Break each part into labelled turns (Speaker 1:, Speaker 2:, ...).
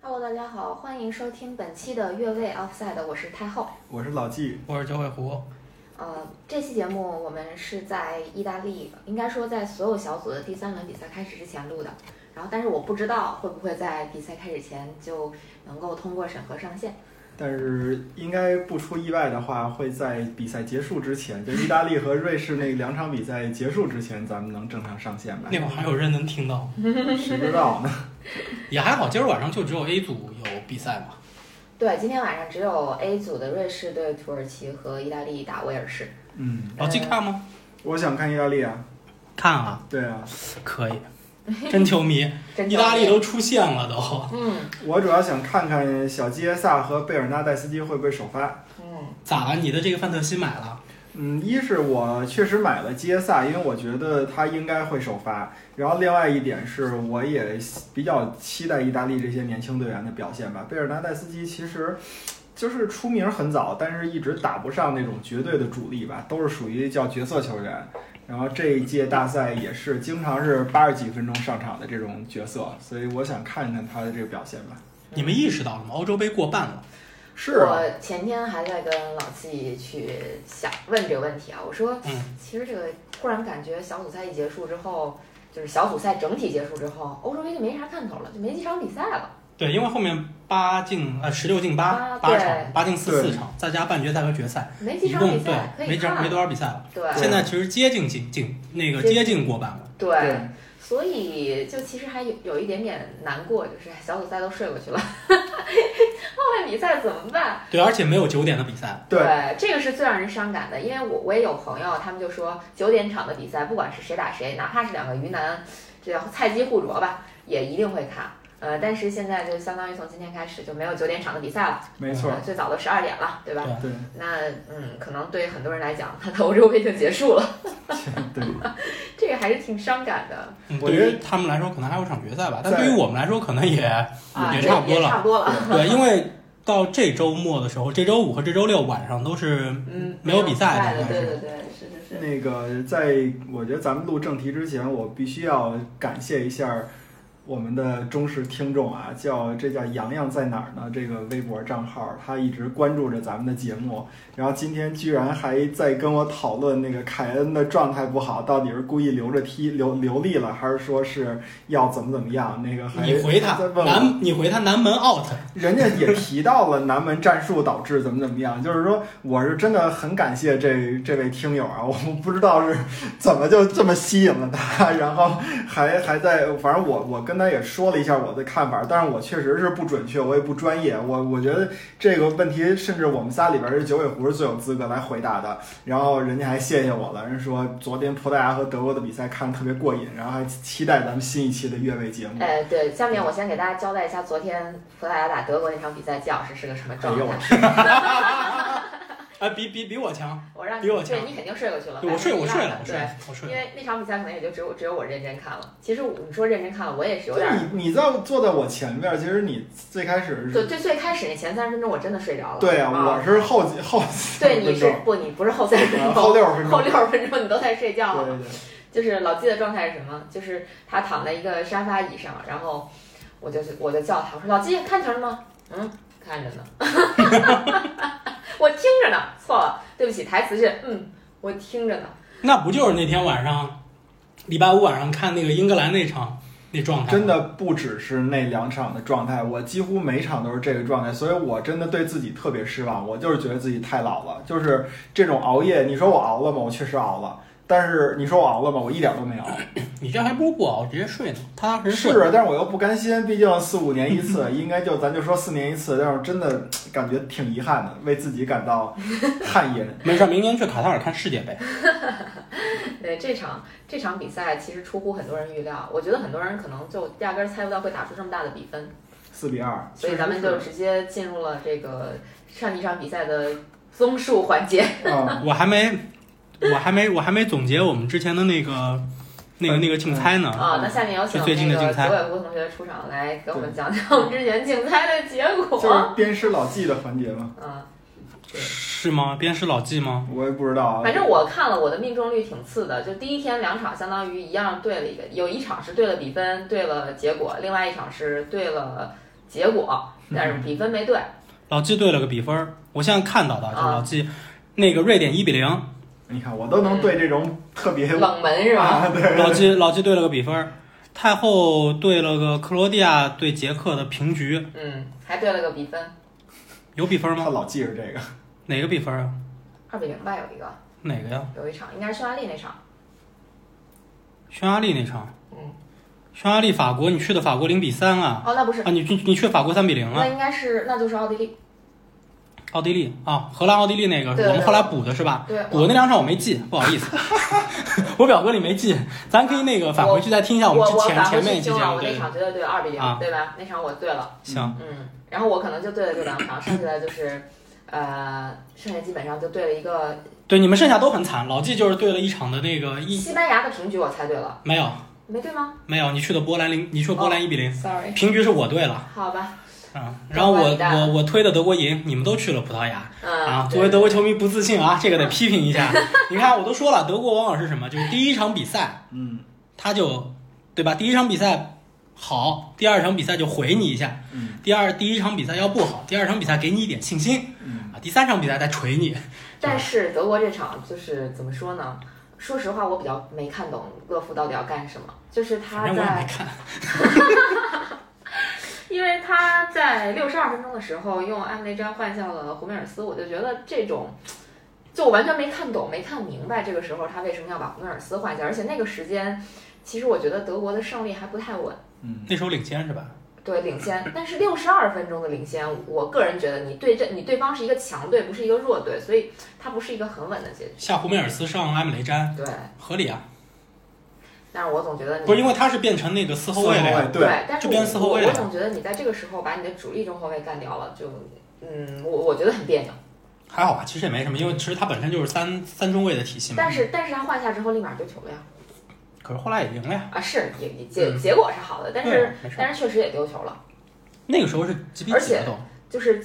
Speaker 1: Hello，大家好，欢迎收听本期的越位 Offside，我是太后。
Speaker 2: 我是老纪，
Speaker 3: 我是九尾狐，
Speaker 1: 呃，这期节目我们是在意大利，应该说在所有小组的第三轮比赛开始之前录的。然后，但是我不知道会不会在比赛开始前就能够通过审核上线。
Speaker 2: 但是应该不出意外的话，会在比赛结束之前，就意大利和瑞士那两场比赛结束之前，咱们能正常上线吧？
Speaker 3: 那会儿还有人能听到，
Speaker 2: 谁知道呢？
Speaker 3: 也还好。今儿晚上就只有 A 组有比赛嘛，
Speaker 1: 对，今天晚上只有 A 组的瑞士对土耳其和意大利打威尔士。
Speaker 2: 嗯，
Speaker 3: 老季看吗？
Speaker 2: 我想看意大利啊。
Speaker 3: 看啊，
Speaker 2: 对啊，
Speaker 3: 可以，真球迷，意大利
Speaker 1: 都
Speaker 3: 都出现了都。
Speaker 1: 嗯
Speaker 2: 我主要想看看小基耶萨和贝尔纳代斯基会不会首发。
Speaker 1: 嗯
Speaker 3: 咋了？你的这个范特西买了？
Speaker 2: 嗯，一是我确实买了基耶萨，因为我觉得他应该会首发。然后另外一点是，我也比较期待意大利这些年轻队员的表现吧。贝尔纳代斯基其实就是出名很早，但是一直打不上那种绝对的主力吧，都是属于叫角色球员。然后这一届大赛也是经常是八十几分钟上场的这种角色，所以我想看看他的这个表现吧。
Speaker 3: 你们意识到了吗？欧洲杯过半了，
Speaker 2: 是啊，
Speaker 1: 我前天还在跟老季去想问这个问题啊，我说，
Speaker 3: 嗯。
Speaker 1: 其实这个忽然感觉小组赛一结束之后，就是小组赛整体结束之后，欧洲杯就没啥看头了，就没几场比赛了。
Speaker 3: 对，因为后面八进呃十六进八八场，八进四四场，再加半决赛和决赛，
Speaker 1: 没几场
Speaker 3: 一共对
Speaker 1: 比赛可以看
Speaker 3: 没多没多少比赛了。
Speaker 1: 对。
Speaker 3: 现在其实接近进进那个
Speaker 1: 接
Speaker 3: 接近过半了。
Speaker 1: 对。
Speaker 2: 对
Speaker 1: 所以就其实还有有一点点难过，就是小组赛都睡过去了，后面比赛怎么办？
Speaker 3: 对，而且没有九点的比赛。
Speaker 2: 对
Speaker 1: 这个是最让人伤感的，因为我我也有朋友，他们就说九点场的比赛，不管是谁打谁，哪怕是两个鱼腩，这叫菜鸡互啄吧，也一定会看。呃，但是现在就相当于从今天开始就没有九点场的比赛了，
Speaker 2: 没错
Speaker 1: 呃，最早都十二点了，对吧？
Speaker 2: 对
Speaker 1: 那嗯，可能对很多人来讲，他的 欧洲杯就结束了，
Speaker 2: 对，
Speaker 1: 这个还是挺伤感的
Speaker 3: 嗯，
Speaker 2: 我觉得
Speaker 3: 对于他们来说可能还有场决赛吧，但对于我们来说可能也
Speaker 1: 啊，
Speaker 3: 也差不多了
Speaker 1: 差不多了。
Speaker 3: 对，因为到这周末的时候，这周五和这周六晚上都是
Speaker 1: 嗯，
Speaker 3: 没有比赛
Speaker 1: 的，
Speaker 3: 的
Speaker 1: 对对对，是是是。
Speaker 2: 那个，在我觉得咱们录正题之前，我必须要感谢一下我们的忠实听众啊，叫这叫洋洋在哪儿呢？这个微博账号，他一直关注着咱们的节目，然后今天居然还在跟我讨论那个凯恩的状态不好，到底是故意留着踢留留力了，还是说是要怎么怎么样？那个还
Speaker 3: 你回他
Speaker 2: 问
Speaker 3: 南，你回他南门 out，
Speaker 2: 人家也提到了南门战术导致怎么怎么样，就是说我是真的很感谢这这位听友啊，我不知道是怎么就这么吸引了他，然后还还在，反正我我跟他也说了一下我的看法，但是我确实是不准确，我也不专业，我我觉得这个问题甚至我们仨里边这九尾狐是最有资格来回答的，然后人家还谢谢我了，人说昨天葡萄牙和德国的比赛看的特别过瘾，然后还期待咱们新一期的越位节目。
Speaker 1: 哎，对，下面我先给大家交代一下昨天葡萄牙打德国那场比赛，季老师是个什么状
Speaker 2: 哎呦我
Speaker 1: 态？
Speaker 3: 啊，比比比我强，
Speaker 1: 我让你
Speaker 3: 比我强
Speaker 1: 对你肯定睡过去了，
Speaker 3: 我睡我睡了，我
Speaker 1: 对
Speaker 3: 睡。我睡了。
Speaker 1: 因为那场比赛可能也就只有只有我认真看了。其实你说认真看了，我也是有点儿。
Speaker 2: 你你在坐在我前面，其实你最开始是
Speaker 1: 对最最开始那前三十分钟我真的睡着了。
Speaker 2: 对啊，
Speaker 1: 啊
Speaker 2: 我是后几后
Speaker 1: 对你是不你不是后三十分钟，
Speaker 2: 啊后六十分钟
Speaker 1: 后六十分钟你都在睡觉了。
Speaker 2: 对对对，
Speaker 1: 就是老季的状态是什么？就是他躺在一个沙发椅上，然后我就我就叫他，我说老季看球了吗？嗯，看着呢。我听着呢，错了，对不起，台词是嗯，我听着呢。
Speaker 3: 那不就是那天晚上，礼拜五晚上看那个英格兰那场那状态？
Speaker 2: 真，的不只是那两场的状态，我几乎每场都是这个状态，所以我真的对自己特别失望。我就是觉得自己太老了，就是这种熬夜。你说我熬了吗？我确实熬了。但是你说我熬了吗？我一点都没熬。
Speaker 3: 你这还不如不熬，直接睡呢。他
Speaker 2: 是，啊但是我又不甘心，毕竟四五年一次，应该就咱就说四年一次，但是真的感觉挺遗憾的，为自己感到 汗颜。
Speaker 3: 没事，明年去卡塔尔看世界杯。
Speaker 1: 对这场这场比赛其实出乎很多人预料，我觉得很多人可能就压根儿猜不到会打出这么大的比分，
Speaker 2: 四比二，
Speaker 1: 所以咱们就直接进入了这个上一场比赛的综述环节。
Speaker 2: 啊，
Speaker 3: 我还没，我还没，我还没总结我们之前的那个、那个、那个竞猜呢。
Speaker 1: 啊，那下面有请
Speaker 3: 就最近的
Speaker 1: 那个
Speaker 3: 竞猜
Speaker 1: 同学出场来给我们讲讲我们之前竞猜的结果。
Speaker 2: 就是鞭尸老纪的环节嘛，
Speaker 1: 啊，
Speaker 3: 是吗？鞭尸老纪吗？
Speaker 2: 我也不知道啊。
Speaker 1: 反正我看了，我的命中率挺次的，就第一天两场相当于一样对了一个，有一场是对了比分，对了结果，另外一场是对了结果，但是比分没对。
Speaker 3: 老纪对了个比分儿，我现在看到的就老纪那个瑞典一比零，
Speaker 2: 你看我都能对这种特别
Speaker 1: 冷门是吧？
Speaker 2: 啊，对，
Speaker 3: 老季老季对了个比分，太后对了个克罗地亚对捷克的平局，
Speaker 1: 嗯，还对了个比分，
Speaker 3: 有比分吗？
Speaker 2: 他老记着这个。
Speaker 3: 哪个比分啊？
Speaker 1: 二比零吧，有一个，
Speaker 3: 哪个呀？
Speaker 1: 有一场应该是匈牙利那场。
Speaker 3: 匈牙利那场。
Speaker 1: 嗯。
Speaker 3: 匈牙利法国，你去的法国零比三啊？
Speaker 1: 哦，那不是，
Speaker 3: 啊，你去你去法国三比零啊？
Speaker 1: 那应该是那就是奥地利。
Speaker 3: 奥地利啊，荷兰奥地利那个我们后来补的是吧？
Speaker 1: 对，
Speaker 3: 补的那两场我没记，不好意思，我表格里没记，咱可以那个返回去再听一下
Speaker 1: 我们之
Speaker 3: 前前面
Speaker 1: 回去听了，
Speaker 3: 一期节目，对
Speaker 1: 我那，场绝对对二比零
Speaker 3: 啊，
Speaker 1: 对吧？那场我对了，
Speaker 3: 行，
Speaker 1: 嗯，然后我可能就对了这两场，剩下的就是，呃，剩下基本上就对了一个。
Speaker 3: 对，你们剩下都很惨，老纪就是对了一场的那个一
Speaker 1: 西班牙的平局，我猜对了，
Speaker 3: 没有。
Speaker 1: 没对吗？
Speaker 3: 没有，你去的波兰零，你去的波兰一比零
Speaker 1: ，？Sorry，
Speaker 3: 平局是我对了，
Speaker 1: 好吧，
Speaker 3: 嗯，然后我我我推的德国赢，你们都去了葡萄牙
Speaker 1: 嗯，
Speaker 3: 啊，作为德国球迷不自信啊，这个得批评一下，你看我都说了，德国往往是什么，就是第一场比赛
Speaker 2: 嗯
Speaker 3: 他就对吧？第一场比赛好，第二场比赛就回你一下。
Speaker 2: 嗯
Speaker 3: 第二第一场比赛要不好，第二场比赛给你一点信心
Speaker 2: 嗯
Speaker 3: 啊，第三场比赛再锤你。
Speaker 1: 但是德国这场就是怎么说呢？说实话，我比较没看懂勒夫到底要干什么，就是他
Speaker 3: 反正我也没
Speaker 1: 在，
Speaker 3: 看，
Speaker 1: 因为他在六十二分钟的时候用埃姆雷詹换下了胡梅尔斯，我就觉得这种。就我完全没看懂，没看明白这个时候他为什么要把胡梅尔斯换下，而且那个时间，其实我觉得德国的胜利还不太稳。
Speaker 2: 嗯，
Speaker 3: 那时候领先是吧？
Speaker 1: 对，领先，但是六十二分钟的领先，我个人觉得你对阵你对方是一个强队，不是一个弱队，所以它不是一个很稳的结局。
Speaker 3: 下胡梅尔斯上埃姆雷詹，
Speaker 1: 对，
Speaker 3: 合理啊，
Speaker 1: 但是我总觉得你
Speaker 3: 不是因为他是变成那个四后卫了呀。
Speaker 2: 对，
Speaker 1: 但是
Speaker 3: 就变四后卫了
Speaker 1: 我我总觉得你在这个时候把你的主力中后卫干掉了，就嗯，我我觉得很别扭。
Speaker 3: 还好吧，其实也没什么，因为其实他本身就是三三中卫的体系嘛。
Speaker 1: 但是但是他换下之后立马丢球了呀，
Speaker 3: 可是后来也赢了呀，
Speaker 1: 啊是也也结
Speaker 3: 嗯。
Speaker 1: 结果是好的，但是但是确实也丢球了，
Speaker 3: 那个时候是几比
Speaker 1: 而且就是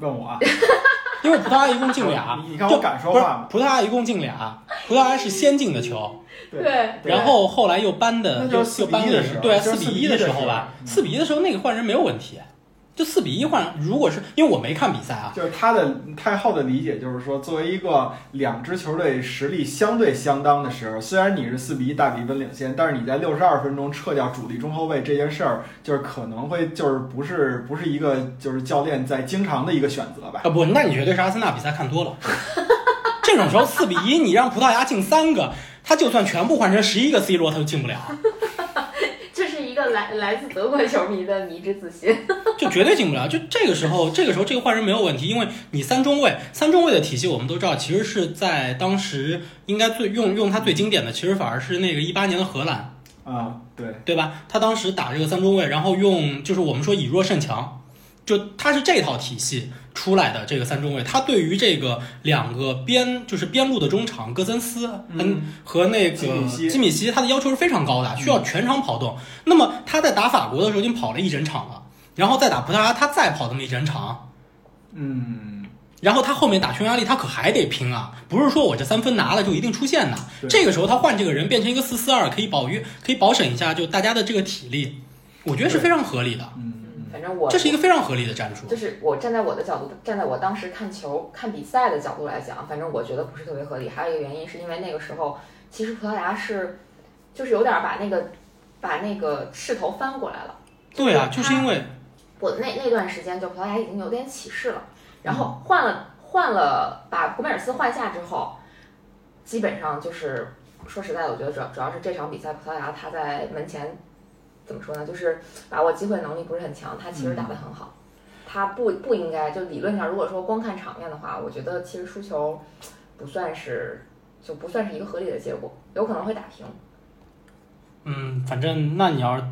Speaker 2: 问我啊，
Speaker 3: 因为葡萄牙一共进俩，
Speaker 2: 你你看我敢说话吗？
Speaker 3: 葡萄牙一共进俩，葡萄牙是先进的球，
Speaker 2: 对。
Speaker 1: 对，
Speaker 3: 然后后来又扳的，又
Speaker 2: 那就是4比
Speaker 3: 又
Speaker 2: 扳的是
Speaker 3: 对啊，
Speaker 2: 就是4比
Speaker 3: 四比一的
Speaker 2: 1的时候
Speaker 3: 吧，
Speaker 2: 嗯。
Speaker 3: 四比一的时候那个换人没有问题，就四比一换，如果是因为我没看比赛啊，
Speaker 2: 就是他的太后的理解就是说，作为一个两支球队实力相对相当的时候，虽然你是四比一大比分领先，但是你在六十二分钟撤掉主力中后卫这件事儿，就是可能会就是不是不是一个就是教练在经常的一个选择吧。
Speaker 3: 啊不，那你绝对是阿森纳比赛看多了，这种时候四比一，你让葡萄牙进三个，他就算全部换成十一个 C 罗，他都进不了，
Speaker 1: 来来自德国球迷的迷之自信。
Speaker 3: 就绝对进不了。就这个时候，这个时候这个换人没有问题，因为你三中卫，三中卫的体系我们都知道，其实是在当时应该最用用它最经典的，其实反而是那个一八年的荷兰。
Speaker 2: 啊，对，
Speaker 3: 对吧？他当时打这个三中卫，然后用就是我们说以弱胜强，就他是这套体系出来的这个三中卫，他对于这个两个边就是边路的中场戈森斯
Speaker 2: 嗯
Speaker 3: 和那个
Speaker 2: 基米希
Speaker 3: 基米希，他的要求是非常高的，需要全场跑动。那么他在打法国的时候已经跑了一整场了，然后再打葡萄牙，他再跑这么一整场。
Speaker 2: 嗯，
Speaker 3: 然后他后面打匈牙利，他可还得拼啊！不是说我这三分拿了就一定出线的。这个时候他换这个人变成一个四四二，可以保约，可以保审一下就大家的这个体力，我觉得是非常合理的。
Speaker 2: 嗯
Speaker 1: 反正我
Speaker 3: 这是一个非常合理的战术。
Speaker 1: 就是我站在我的角度，站在我当时看球、看比赛的角度来讲，反正我觉得不是特别合理。还有一个原因是因为那个时候，其实葡萄牙是，就是有点把那个把那个势头翻过来了。
Speaker 3: 对啊，
Speaker 1: 就
Speaker 3: 就是因为
Speaker 1: 我那那段时间，就葡萄牙已经有点起势了，然后换了换了把古梅尔斯换下之后，基本上就是说实在的，我觉得主要主要是这场比赛葡萄牙他在门前怎么说呢，就是把握机会能力不是很强，他其实打得很好，他不不应该就理论上如果说光看场面的话，我觉得其实输球不算是就不算是一个合理的结果，有可能会打平。
Speaker 3: 嗯，反正那你要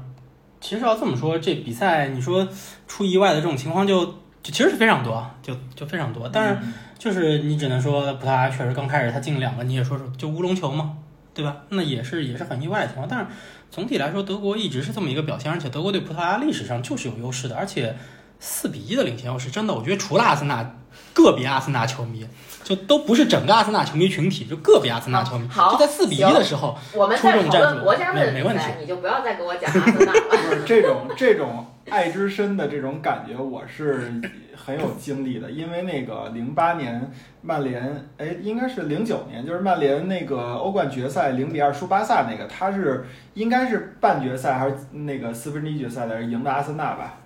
Speaker 3: 其实要这么说，这比赛你说出意外的这种情况就就其实是非常多，就就非常多。但是
Speaker 2: 嗯
Speaker 3: 就是你只能说葡萄牙确实刚开始他进了两个，你也说说就乌龙球嘛，对吧？那也是也是很意外的情况。但是总体来说，德国一直是这么一个表现，而且德国对葡萄牙历史上就是有优势的，而且四比一的领先，优势真的，我觉得除了阿森纳个别阿森纳球迷，就都不是整个阿森纳球迷群体，就个别阿森纳球迷，
Speaker 1: 好
Speaker 3: 就在四比一的时候，
Speaker 1: 我们在讨论国家队的
Speaker 3: 没问题，
Speaker 1: 你就不要再给我讲阿森纳了。
Speaker 2: 不 是这种这种爱之深的这种感觉，我是很有经历的。因为那个零八年曼联，哎，应该是零九年，就是曼联那个欧冠决赛零比二输巴萨那个，他是应该是半决赛还是那个四分之一决赛来着，赢的阿森纳吧？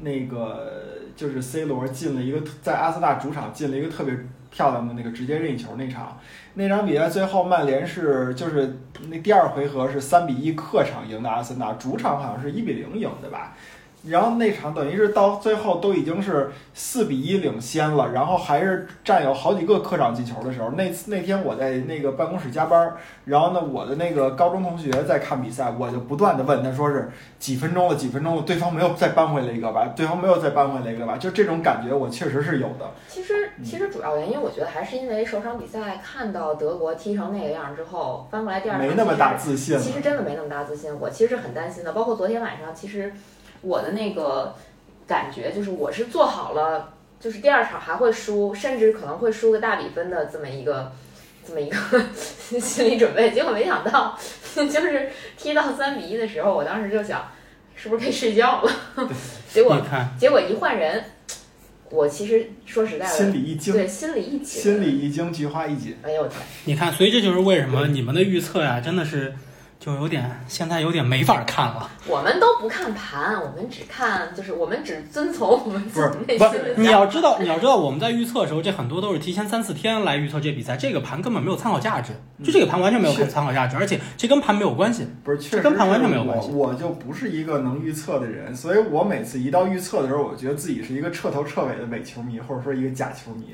Speaker 2: 那个就是 C 罗进了一个在阿森纳主场进了一个特别漂亮的那个直接任意球那场，那场比赛最后曼联是就是那第二回合是三比一客场赢的阿森纳，主场好像是一比零赢的吧。然后那场等于是到最后都已经是四比一领先了，然后还是占有好几个客场进球的时候，那次那天我在那个办公室加班，然后呢我的那个高中同学在看比赛，我就不断的问他说是几分钟了几分钟了，对方没有再扳回来一个吧，对方没有再扳回来一个吧，就这种感觉我确实是有的。
Speaker 1: 其实其实主要原因我觉得还是因为首场比赛看到德国踢成那个样之后，翻过来第二场
Speaker 2: 没那么大自信了。
Speaker 1: 其实真的没那么大自信，我其实是很担心的，包括昨天晚上其实。我的那个感觉就是，我是做好了，就是第二场还会输，甚至可能会输个大比分的这么一个，这么一个 心理准备。结果没想到，就是踢到三比一的时候，我当时就想，是不是可以睡觉了？结果结果一换人，我其实说实在的，
Speaker 2: 心里一惊，
Speaker 1: 对，心里一惊，
Speaker 2: 心里一惊，菊花一紧。
Speaker 1: 哎呦我天！
Speaker 3: 你看，所以这就是为什么你们的预测呀，真的是。就有点，现在有点没法看了。
Speaker 1: 我们都不看盘，我们只看，就是我们只遵从我们自己内
Speaker 3: 心的。你要知道，你要知道，我们在预测的时候，这很多都是提前三四天来预测这比赛，这个盘根本没有参考价值，就这个盘完全没有参考价值，而且这跟盘没有关系。
Speaker 2: 不是，确实
Speaker 3: 跟盘完全没有关系。
Speaker 2: 我就不是一个能预测的人，所以我每次一到预测的时候，我觉得自己是一个彻头彻尾的伪球迷，或者说一个假球迷。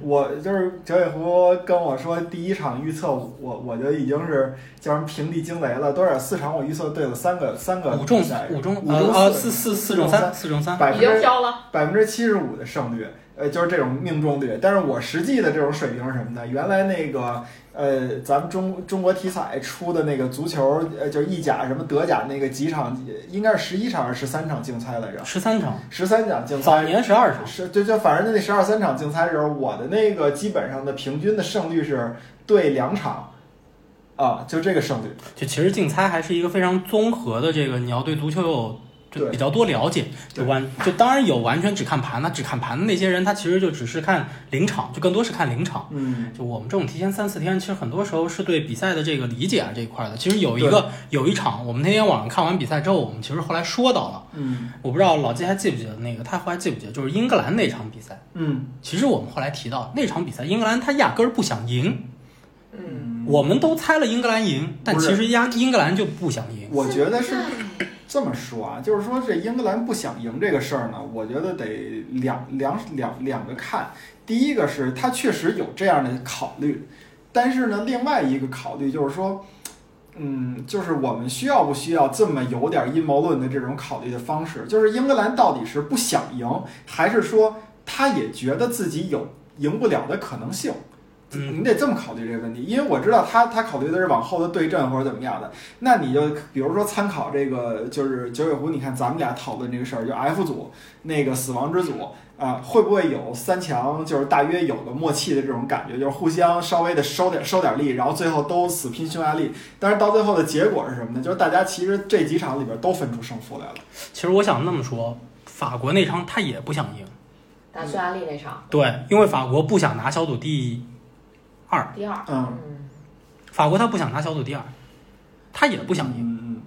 Speaker 2: 我就是九尾狐跟我说第一场预测，我我就已经是叫什么平地惊雷了，多少四场。我预测对了三个，三个
Speaker 3: 五中五中五中四四四中三四中三，
Speaker 2: 百分之
Speaker 1: 飘了
Speaker 2: 百分之七十五的胜率，呃，就是这种命中率。但是我实际的这种水平是什么呢？原来那个呃，咱们中中国体彩出的那个足球，呃，就是意甲什么德甲那个几场，应该是十一场还是十三场竞猜来着？
Speaker 3: 十三场，
Speaker 2: 十三场竞猜。
Speaker 3: 早年十二场，
Speaker 2: 是就就反正那十二三场竞猜时候，我的那个基本上的平均的胜率是对两场。啊，就这个胜率，
Speaker 3: 就其实竞猜还是一个非常综合的，这个你要对足球有就比较多了解，就完就当然有完全只看盘那只看盘的那些人，他其实就只是看临场，就更多是看临场。
Speaker 2: 嗯，
Speaker 3: 就我们这种提前三四天，其实很多时候是对比赛的这个理解啊这一块的。其实有一个有一场，我们那天晚上看完比赛之后，我们其实后来说到了，
Speaker 2: 嗯，
Speaker 3: 我不知道老季还记不记得那个，他后来记不记得，就是英格兰那场比赛，
Speaker 2: 嗯，
Speaker 3: 其实我们后来提到那场比赛，英格兰他压根儿不想赢。
Speaker 1: 嗯，
Speaker 3: 我们都猜了英格兰赢，但其实压英格兰就不想赢。
Speaker 2: 我觉得是这么说啊，就是说这英格兰不想赢这个事儿呢，我觉得得两两两两个看。第一个是他确实有这样的考虑，但是呢，另外一个考虑就是说，嗯，就是我们需要不需要这么有点阴谋论的这种考虑的方式？就是英格兰到底是不想赢，还是说他也觉得自己有赢不了的可能性？你得这么考虑这个问题，因为我知道他他考虑的是往后的对阵或者怎么样的。那你就比如说参考这个，就是九尾狐，你看咱们俩讨论这个事儿，就 F 组那个死亡之组啊，会不会有三强就是大约有个默契的这种感觉，就是互相稍微的收点收点力，然后最后都死拼匈牙利。但是到最后的结果是什么呢？就是大家其实这几场里边都分出胜负来了。
Speaker 3: 其实我想那么说，法国那场他也不想赢，
Speaker 1: 打匈牙利那场。
Speaker 3: 对，因为法国不想拿小组第一。二。
Speaker 1: 第二，
Speaker 2: 嗯，
Speaker 3: 法国他不想拿小组第二，他也不想赢，
Speaker 2: 嗯嗯，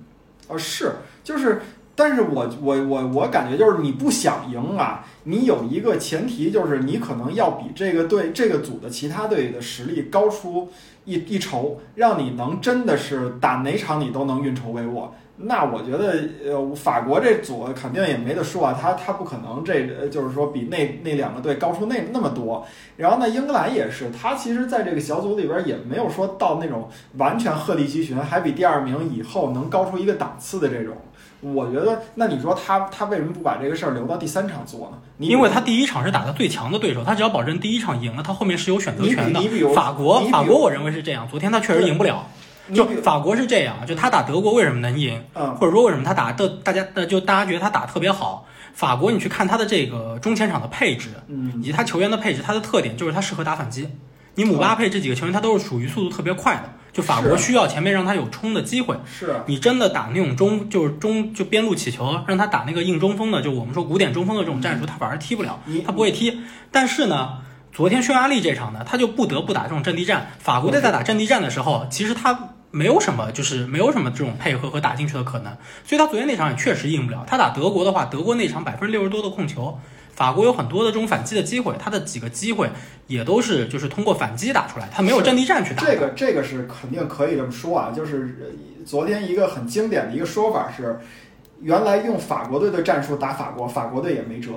Speaker 2: 哦是，就是，但是我我我我感觉就是你不想赢啊，你有一个前提就是你可能要比这个队这个组的其他队的实力高出一一筹，让你能真的是打哪场你都能运筹帷幄。那我觉得，呃，法国这组肯定也没得说啊，他他不可能这，就是说比那那两个队高出那那么多。然后呢，英格兰也是，他其实在这个小组里边也没有说到那种完全鹤立鸡群，还比第二名以后能高出一个档次的这种。我觉得，那你说他他为什么不把这个事儿留到第三场做呢？
Speaker 3: 因为他第一场是打的最强的对手，他只要保证第一场赢了，他后面是有选择权的。
Speaker 2: 你比如
Speaker 3: 法国，法国我认为是这样，昨天他确实赢不了。就法国是这样，就他打德国为什么能赢，
Speaker 2: 嗯
Speaker 3: 或者说为什么他打的大家呃就大家觉得他打得特别好。法国你去看他的这个中前场的配置，
Speaker 2: 嗯
Speaker 3: 以及他球员的配置，他的特点就是他适合打反击。你姆巴佩这几个球员，他都是属于速度特别快的，就法国需要前面让他有冲的机会。
Speaker 2: 是
Speaker 3: 你真的打那种中就是中就边路起球，让他打那个硬中锋的，就我们说古典中锋的这种战术，他反而踢不了，他不会踢。但是呢，昨天匈牙利这场呢，他就不得不打这种阵地战。法国队在打阵地战的时候，其实他没有什么，就是没有什么这种配合和打进去的可能，所以他昨天那场也确实赢不了。他打德国的话，德国那场百分之六十多的控球。法国有很多的这种反击的机会，他的几个机会也都是就是通过反击打出来，他没有阵地战去打。
Speaker 2: 这个这个是肯定可以这么说啊，就是昨天一个很经典的一个说法是，原来用法国队的战术打法国，法国队也没辙，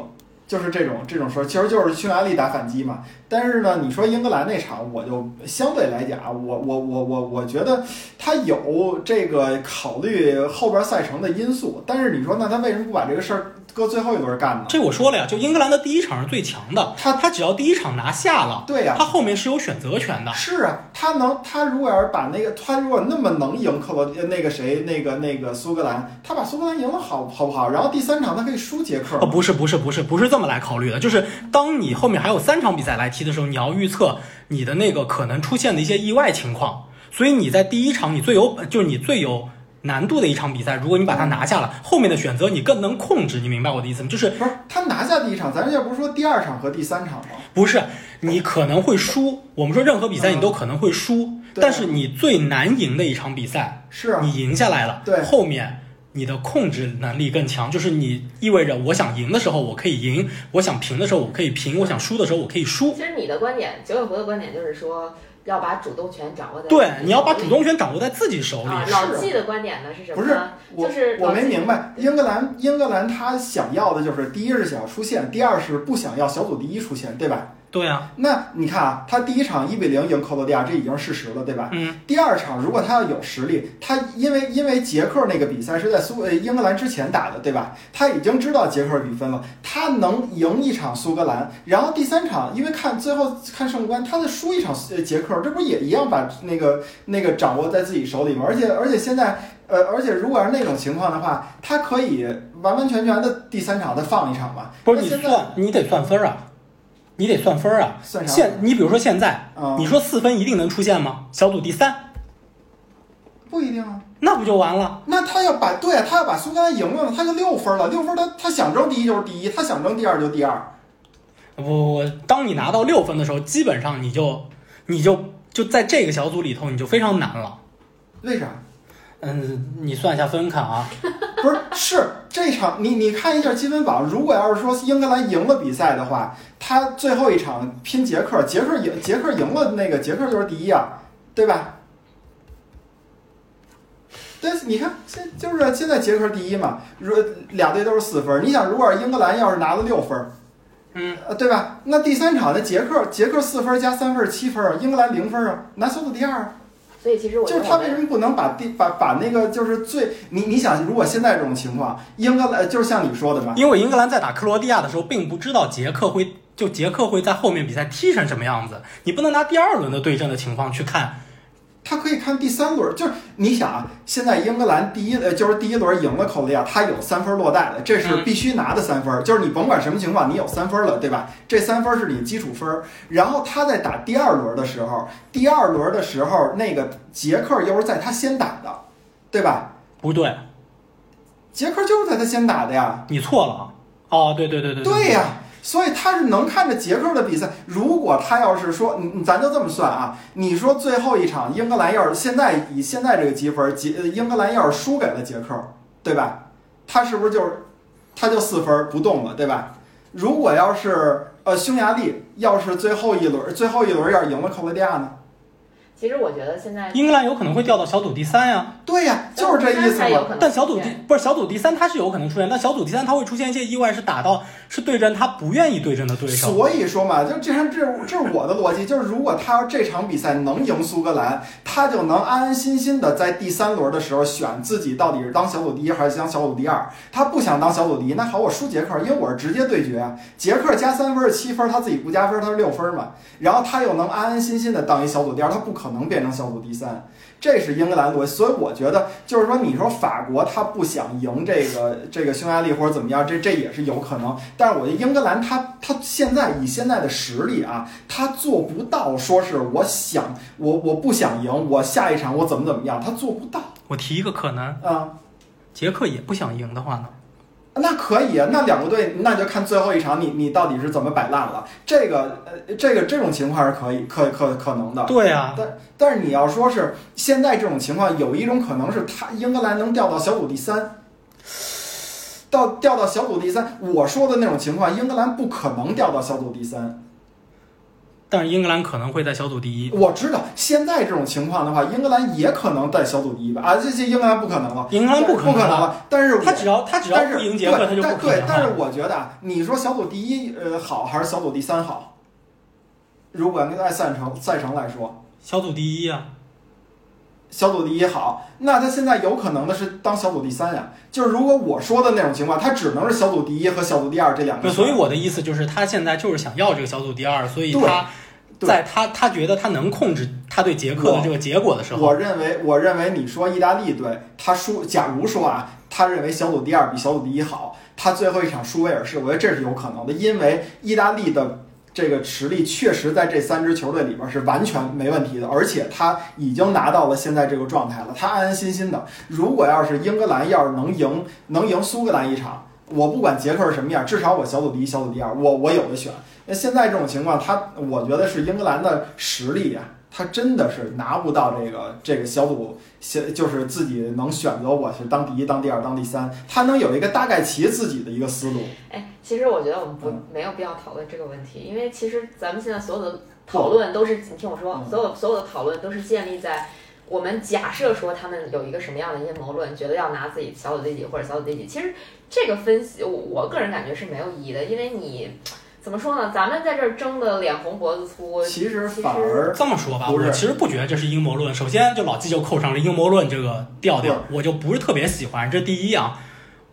Speaker 2: 就是这种这种说，其实就是匈牙利打反击嘛。但是呢，你说英格兰那场，我就相对来讲，我我我我我觉得他有这个考虑后边赛程的因素，但是你说那他为什么不把这个事儿搁最后一轮干的？
Speaker 3: 这我说了呀，就英格兰的第一场是最强的，
Speaker 2: 他
Speaker 3: 他只要第一场拿下了，
Speaker 2: 对呀、
Speaker 3: 他后面是有选择权的。
Speaker 2: 是啊，他能，他如果要是把那个，他如果那么能赢克罗呃那个谁，那个那个苏格兰，他把苏格兰赢了好好不好？然后第三场他可以输捷克
Speaker 3: 哦，，不是不是不是不是这么来考虑的，就是当你后面还有三场比赛来踢的时候，你要预测你的那个可能出现的一些意外情况，所以你在第一场你最有就是你最有难度的一场比赛，如果你把它拿下了，后面的选择你更能控制，你明白我的意思吗？就是
Speaker 2: 不是他拿下第一场，咱这不是说第二场和第三场吗？
Speaker 3: 不是你可能会输，我们说任何比赛你都可能会输，
Speaker 2: 对
Speaker 3: 但是你最难赢的一场比赛，
Speaker 2: 是啊，
Speaker 3: 你赢下来了，
Speaker 2: 对
Speaker 3: 后面你的控制能力更强，就是你意味着我想赢的时候我可以赢，我想平的时候我可以平，我想输的时候我可以输。
Speaker 1: 其实你的观点，九尾狐的观点就是说，要把主动权掌握在
Speaker 3: 对你要把主动权掌握在自己手里。
Speaker 1: 老纪的观点呢是什
Speaker 2: 不是
Speaker 1: 么呢？
Speaker 2: 我
Speaker 1: 就是
Speaker 2: 我没明白，英格兰英格兰他想要的就是第一是想要出线，第二是不想要小组第一出线，对吧？
Speaker 3: 对啊，
Speaker 2: 那你看啊，他第一场一比零赢克罗地亚，这已经是事实了，对吧？
Speaker 3: 嗯，
Speaker 2: 第二场如果他要有实力，他因为因为捷克那个比赛是在苏呃英格兰之前打的，对吧？他已经知道捷克比分了，他能赢一场苏格兰，然后第三场因为看最后看胜负观，他再输一场呃捷克，这不也一样把那个那个掌握在自己手里吗？而且而且现在。呃，而且如果是那种情况的话，他可以完完全全的第三场再放一场嘛？
Speaker 3: 不是你
Speaker 2: 现在
Speaker 3: 算，你得算分啊，你得算分啊。
Speaker 2: 算啥？
Speaker 3: 现你比如说现在，
Speaker 2: 啊、
Speaker 3: 你说四分一定能出现吗？小组第三，
Speaker 2: 不一定啊。
Speaker 3: 那不就完了？
Speaker 2: 那他要把对啊，他要把苏格兰赢了，他就六分了。六分他他想争第一就是第一，他想争第二就第二。
Speaker 3: 不不不，当你拿到六分的时候，基本上你就你就就在这个小组里头，你就非常难了。
Speaker 2: 为啥？
Speaker 3: 嗯，你算一下分看啊，
Speaker 2: 不是，是这场你你看一下积分榜，如果要是说英格兰赢了比赛的话，他最后一场拼捷克，捷克赢捷克赢了，那个捷克就是第一啊，对吧？但是你看，现就是现在捷克第一嘛，如俩队都是四分，你想，如果英格兰要是拿了六分，
Speaker 3: 嗯，
Speaker 2: 呃，对吧？那第三场的捷克，捷克四分加三分是七分啊，英格兰零分啊，拿小组第二啊。
Speaker 1: 所以其实我
Speaker 2: 就是他为什么不能把第把把那个就是最你你想，如果现在这种情况，英格兰就是像你说的嘛，
Speaker 3: 因为英格兰在打克罗地亚的时候，并不知道捷克会就捷克会在后面比赛踢成什么样子，你不能拿第二轮的对阵的情况去看。
Speaker 2: 他可以看第三轮，就是你想啊，现在英格兰第一呃就是第一轮赢了克罗地亚，他有三分落袋的，这是
Speaker 3: 嗯
Speaker 2: 必须拿的三分，就是你甭管什么情况，你有三分了，对吧？这三分是你基础分，然后他在打第二轮的时候，第二轮的时候那个捷克又是在他先打的，对吧？
Speaker 3: 不对，
Speaker 2: 捷克就是在他先打的呀。
Speaker 3: 你错了啊！哦，对对对对
Speaker 2: 对呀、所以他是能看着捷克的比赛。如果他要是说，你咱就这么算啊，你说最后一场英格兰要是现在以现在这个积分，捷英格兰要是输给了捷克，对吧？他是不是就是他就四分不动了，对吧？如果要是呃匈牙利要是最后一轮最后一轮要是赢了克罗地亚呢？
Speaker 1: 其实我觉得现在
Speaker 3: 英格兰有可能会掉到小组第三呀，
Speaker 2: 对呀，就是这意思嘛。
Speaker 3: 但小组第不是小组第三，它是有可能出现，但小组第三它会出现一些意外，是打到是对阵他不愿意对阵的对手。
Speaker 2: 所以说嘛，就这样，这这是我的逻辑，就是如果他要这场比赛能赢苏格兰，他就能安安心心的在第三轮的时候选自己到底是当小组第一还是当小组第二。他不想当小组第一，那好，我输捷克，因为我是直接对决啊，捷克加三分是七分，他自己不加分，他是六分嘛。然后他又能安安心心的当一小组第二，他不可可能变成小组第三，这是英格兰逻辑。所以我觉得就是说，你说法国他不想赢这个这个匈牙利或者怎么样，这这也是有可能。但是我觉得英格兰他他现在以现在的实力啊，他做不到说是我想我我不想赢，我下一场我怎么怎么样，他做不到
Speaker 3: 我提一个可能，
Speaker 2: 啊。
Speaker 3: 捷克也不想赢的话呢？
Speaker 2: 那可以啊，那两个队那就看最后一场你你到底是怎么摆烂了。这个呃，这个这种情况是可以可可可能的。
Speaker 3: 对啊，
Speaker 2: 但但是你要说是现在这种情况，有一种可能是他英格兰能掉到小组第三，到掉到小组第三。我说的那种情况，英格兰不可能掉到小组第三。
Speaker 3: 但是英格兰可能会在小组第一。
Speaker 2: 我知道现在这种情况的话，英格兰也可能在小组第一吧？啊，这这英格兰不可能了，
Speaker 3: 英格兰不
Speaker 2: 不可能
Speaker 3: 了，
Speaker 2: 但是我
Speaker 3: 他只要他只要赢捷克，他就不可能
Speaker 2: 对对，但是。我觉得啊，你说小组第一呃好还是小组第三好？如果按赛程赛程来说，
Speaker 3: 小组第一啊，
Speaker 2: 小组第一好，那他现在有可能的是当小组第三呀。就是如果我说的那种情况，他只能是小组第一和小组第二这两个。
Speaker 3: 对，所以我的意思就是，他现在就是想要这个小组第二，所以
Speaker 2: 对
Speaker 3: 他在他他觉得他能控制他对捷克的这个结果的时候，
Speaker 2: 我认为，我认为你说意大利队他输，假如说啊，他认为小组第二比小组第一好，他最后一场输威尔士，我觉得这是有可能的，因为意大利的这个实力确实在这三支球队里边是完全没问题的，而且他已经拿到了现在这个状态了，他安安心心的。如果要是英格兰要是能赢，能赢苏格兰一场。我不管捷克是什么样，至少我小组第一、小组第二，我我有的选。那现在这种情况，他我觉得是英格兰的实力呀，他真的是拿不到这个这个小组，小就是自己能选择我是当第一、当第二、当第三，他能有一个大概其自己的一个思路。
Speaker 1: 哎，其实我觉得我们不
Speaker 2: 嗯
Speaker 1: 没有必要讨论这个问题，因为其实咱们现在所有的讨论都是，你听我说，
Speaker 2: 嗯
Speaker 1: 所有所有的讨论都是建立在我们假设说他们有一个什么样的阴谋论，觉得要拿自己小组第几或者小组第几。其实这个分析，我我个人感觉是没有意义的，因为你怎么说呢？咱们在这儿争的脸红脖子粗，
Speaker 2: 其实反而
Speaker 3: 这么说吧，我其实不觉得这是阴谋论。首先，就老纪就扣上了阴谋论这个调调，我就不是特别喜欢。这第一啊，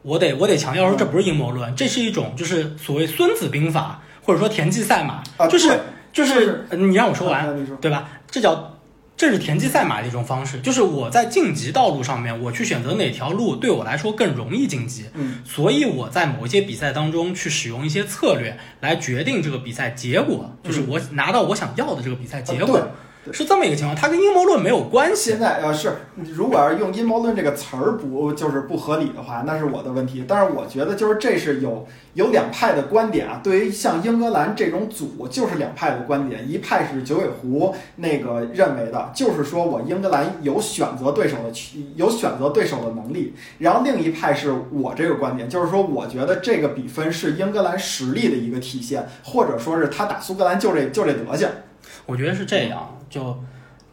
Speaker 3: 我得我得强调说，这不是阴谋论，这是一种就是所谓孙子兵法，或者说田忌赛马，
Speaker 2: 啊，
Speaker 3: 就是就是呃你让我说完，
Speaker 2: 啊说
Speaker 3: 对吧？这叫这是田忌赛马的一种方式，就是我在晋级道路上面，我去选择哪条路对我来说更容易晋级，
Speaker 2: 嗯，
Speaker 3: 所以我在某一些比赛当中去使用一些策略来决定这个比赛结果，就是我拿到我想要的这个比赛结果，是这么一个情况，它跟阴谋论没有关系
Speaker 2: 现。在呃是，如果要是用阴谋论这个词儿不就是不合理的话，那是我的问题。但是我觉得就是这是有有两派的观点啊。对于像英格兰这种组，就是两派的观点，一派是九尾狐那个认为的，就是说我英格兰有选择对手的区有选择对手的能力。然后另一派是我这个观点，就是说我觉得这个比分是英格兰实力的一个体现，或者说是他打苏格兰就这就这德行。
Speaker 3: 我觉得是这样，就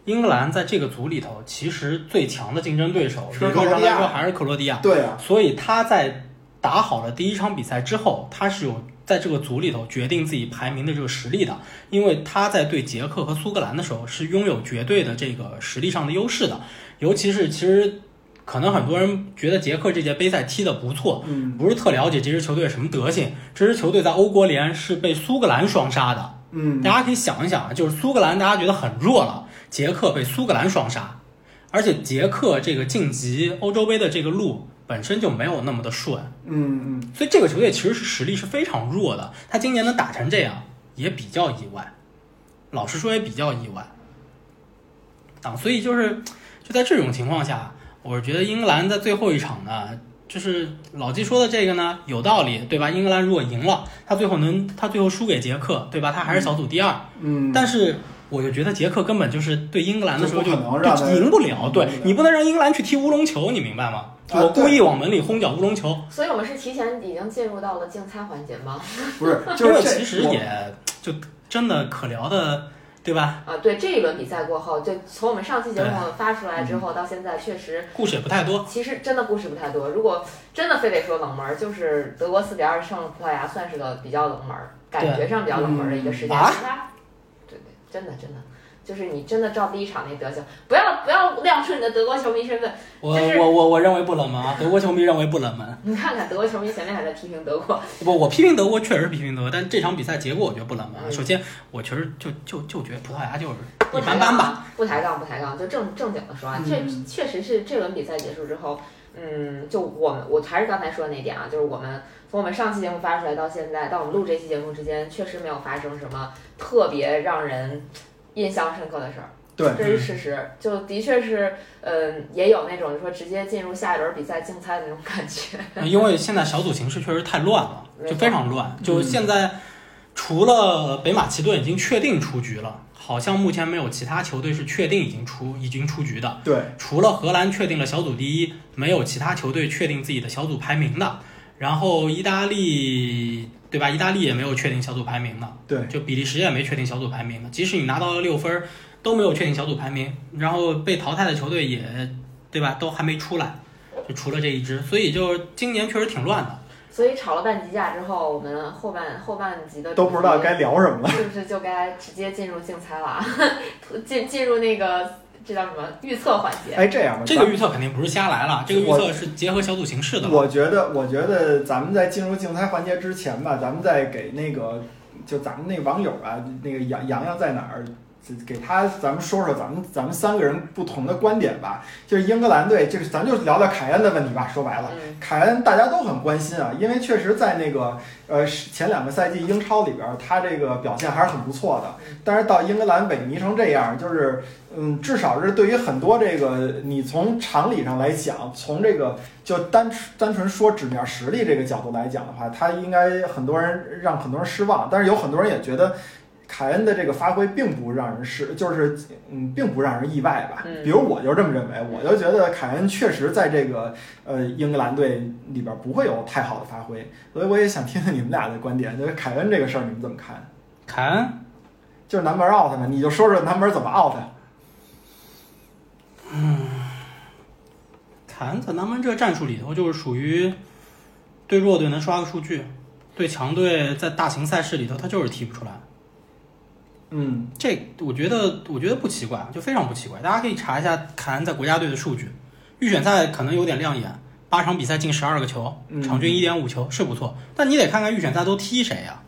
Speaker 3: 英格兰在这个组里头，其实最强的竞争对手，
Speaker 2: 是
Speaker 3: 理论上来说还是克罗地亚。
Speaker 2: 对啊，
Speaker 3: 所以他在打好了第一场比赛之后，他是有在这个组里头决定自己排名的这个实力的，因为他在对捷克和苏格兰的时候是拥有绝对的这个实力上的优势的，尤其是其实可能很多人觉得捷克这届杯赛踢得不错，
Speaker 2: 嗯。
Speaker 3: 不是特了解这支球队什么德行，这支球队在欧国联是被苏格兰双杀的。
Speaker 2: 嗯，
Speaker 3: 大家可以想一想啊，就是苏格兰大家觉得很弱了，捷克被苏格兰双杀，而且捷克这个晋级欧洲杯的这个路本身就没有那么的顺，
Speaker 2: 嗯嗯。
Speaker 3: 所以这个球队其实是实力是非常弱的。他今年能打成这样，也比较意外，老实说也比较意外。啊，所以就是就在这种情况下，我是觉得英格兰在最后一场呢，就是老季说的这个呢有道理，对吧？英格兰如果赢了，他最后能他最后输给捷克，对吧？他还是小组第二，
Speaker 2: 嗯，
Speaker 3: 但是我就觉得捷克根本就是对英格兰的时候就
Speaker 2: 就
Speaker 3: 赢不了，对你不能让英格兰去踢乌龙球，你明白吗？
Speaker 2: 啊
Speaker 3: 我故意往门里轰脚乌龙球，
Speaker 1: 所以我们是提前已经进入到了竞猜环节吗？
Speaker 2: 不是，就是
Speaker 3: 其实也就真的可聊的，对吧？
Speaker 1: 啊，对，这一轮比赛过后，就从我们上期节目发出来之
Speaker 2: 嗯
Speaker 1: 后到现在，确实
Speaker 3: 故事也不太多。
Speaker 1: 其实真的故事不太多。如果真的非得说冷门儿，就是德国四比二胜葡萄牙，算是个比较冷门儿，感觉上比较冷门儿的一个事件。对对，真的真的，就是你真的照第一场那德行，不要不要亮出你的德国球迷身份。
Speaker 3: 我
Speaker 1: 就是
Speaker 3: 我我我认为不冷门啊，德国球迷认为不冷门。
Speaker 1: 你看看德国球迷前面还在批评德国，
Speaker 3: 不，我批评德国确实批评德国，但这场比赛结果我觉得不冷门啊。
Speaker 1: 嗯
Speaker 3: 首先，我确实就就就觉得葡萄牙就是一般般吧。
Speaker 1: 不抬杠，不抬杠，就正正经的说啊，
Speaker 2: 嗯
Speaker 1: 确确实是这轮比赛结束之后，嗯，就我们我还是刚才说的那点啊，就是我们从我们上期节目发出来到现在，到我们录这期节目之间，确实没有发生什么特别让人印象深刻的事儿。
Speaker 2: 对
Speaker 1: 这是事实，就的确是，嗯，也有那种就说直接进入下一轮比赛竞猜的那种感觉。
Speaker 3: 因为现在小组形势确实太乱了，就非常乱。就
Speaker 2: 嗯
Speaker 3: 现在，除了北马其顿已经确定出局了，好像目前没有其他球队是确定已经出已经出局的。
Speaker 2: 对，
Speaker 3: 除了荷兰确定了小组第一，没有其他球队确定自己的小组排名的。然后意大利，对吧？意大利也没有确定小组排名的。
Speaker 2: 对
Speaker 3: 就比利时也没确定小组排名的。即使你拿到了六分儿，都没有确定小组排名。然后被淘汰的球队也，对吧？都还没出来，就除了这一支。所以就今年确实挺乱的。
Speaker 1: 所以吵了半集架之后，我们后半后半集的
Speaker 2: 都不知道该聊什么了。
Speaker 1: 是不是就该直接进入竞猜了啊？进进入那个这叫什么预测环节？
Speaker 2: 哎，这样吧，
Speaker 3: 这个预测肯定不是瞎来了，这个预测是结合小组形式的。
Speaker 2: 我觉得，我觉得咱们在进入竞猜环节之前吧，咱们再给那个就咱们那个网友啊，那个洋洋洋在哪儿，给他咱们说说咱们咱们三个人不同的观点吧。就是英格兰队，就是咱就聊聊凯恩的问题吧。说白了，
Speaker 1: 嗯，
Speaker 2: 凯恩大家都很关心啊，因为确实在那个呃前两个赛季英超里边儿，他这个表现还是很不错的。但是到英格兰萎靡成这样，就是嗯，至少是对于很多这个你从常理上来讲，从这个就单单纯说纸面实力这个角度来讲的话，他应该很多人让很多人失望，但是有很多人也觉得。凯恩的这个发挥并不让人是，就是嗯，并不让人意外吧。
Speaker 1: 嗯
Speaker 2: 比如我就这么认为，我就觉得凯恩确实在这个呃英格兰队里边不会有太好的发挥，所以我也想听听你们俩的观点，就是凯恩这个事儿你们怎么看？
Speaker 3: 凯恩，
Speaker 2: 就是南门 out 呢，你就说说南门怎么 out？
Speaker 3: 嗯凯恩在南门这个战术里头，就是属于对弱队能刷个数据，对强队在大型赛事里头他就是踢不出来。
Speaker 2: 嗯，
Speaker 3: 这我觉得，我觉得不奇怪，就非常不奇怪。大家可以查一下凯恩在国家队的数据，预选赛可能有点亮眼，八场比赛进十二个球，
Speaker 2: 嗯
Speaker 3: 场均一点五球是不错。但你得看看预选赛都踢谁呀、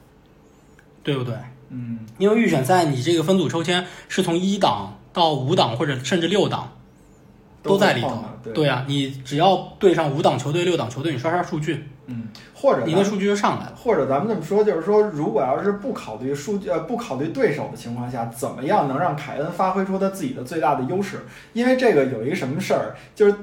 Speaker 3: 对不对？
Speaker 2: 嗯，
Speaker 3: 因为预选赛你这个分组抽签是从一档到五档或者甚至六档都在里头。
Speaker 2: 对，
Speaker 3: 对啊，你只要对上五档球队、六档球队，你刷刷数据，
Speaker 2: 嗯，或者咱们
Speaker 3: 你的数据就上来了。
Speaker 2: 或者咱们这么说，就是说，如果要是不考虑数据呃不考虑对手的情况下，怎么样能让凯恩发挥出他自己的最大的优势？因为这个有一个什么事儿，就是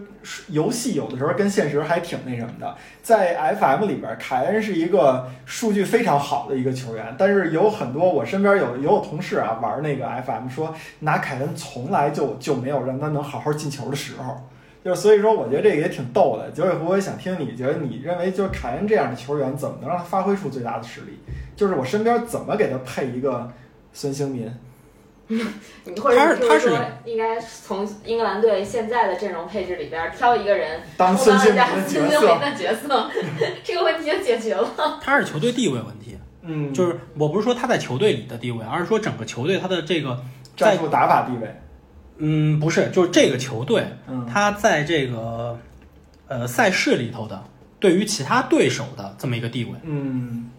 Speaker 2: 游戏有的时候跟现实还挺那什么的。在 FM 里边，凯恩是一个数据非常好的一个球员，但是有很多我身边有也有同事啊玩那个 FM 说，拿凯恩从来就就没有让他能好好进球的时候。就是所以说，我觉得这个也挺逗的。九尾狐，我也想听你觉得你认为就是凯恩这样的球员，怎么能让他发挥出最大的实力？就是我身边怎么给他配一个孙兴民？
Speaker 1: 你或者
Speaker 3: 他是
Speaker 1: 说，应该从英格兰队现在的阵容配置里边挑一个人
Speaker 2: 当孙兴民
Speaker 1: 当人家
Speaker 2: 的角色
Speaker 1: 孙兴民？的角色，这个问题就解决了。
Speaker 3: 他是球队地位问题，
Speaker 2: 嗯，
Speaker 3: 就是我不是说他在球队里的地位，而是说整个球队他的这个
Speaker 2: 战术打法地位。
Speaker 3: 嗯，不是，就是这个球队，
Speaker 2: 嗯
Speaker 3: 他在这个呃赛事里头的对于其他对手的这么一个地位。
Speaker 2: 嗯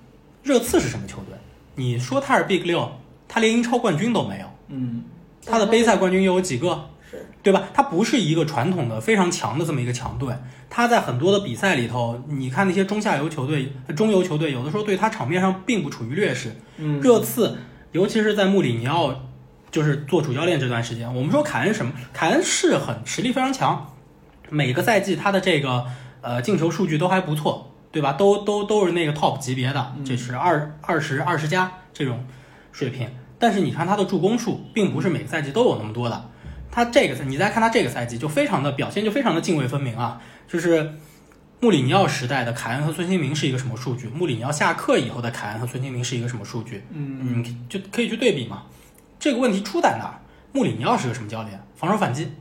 Speaker 3: 热刺是什么球队？你说他是 Big 六，他连英超冠军都没有，
Speaker 2: 嗯
Speaker 3: 他的杯赛冠军又有几个？
Speaker 1: 是
Speaker 3: 对吧？他不是一个传统的非常强的这么一个强队，他在很多的比赛里头，你看那些中下游球队、中游球队，有的时候对他场面上并不处于劣势。
Speaker 2: 嗯，
Speaker 3: 热刺，尤其是在穆里尼奥就是做主教练这段时间，我们说凯恩什么？凯恩是很实力非常强，每个赛季他的这个呃进球数据都还不错，对吧？都都都是那个 top 级别的，
Speaker 2: 嗯
Speaker 3: 这是二二十二十加这种水平。但是你看他的助攻数，并不是每个赛季都有那么多的。他这个赛，你再看他这个赛季，就非常的表现就非常的泾渭分明啊，就是。穆里尼奥时代的凯恩和孙兴民是一个什么数据？穆里尼奥下课以后的凯恩和孙兴民是一个什么数据？
Speaker 2: 嗯
Speaker 3: 嗯，就可以去对比嘛。这个问题出在哪儿？穆里尼奥是个什么教练？防守反击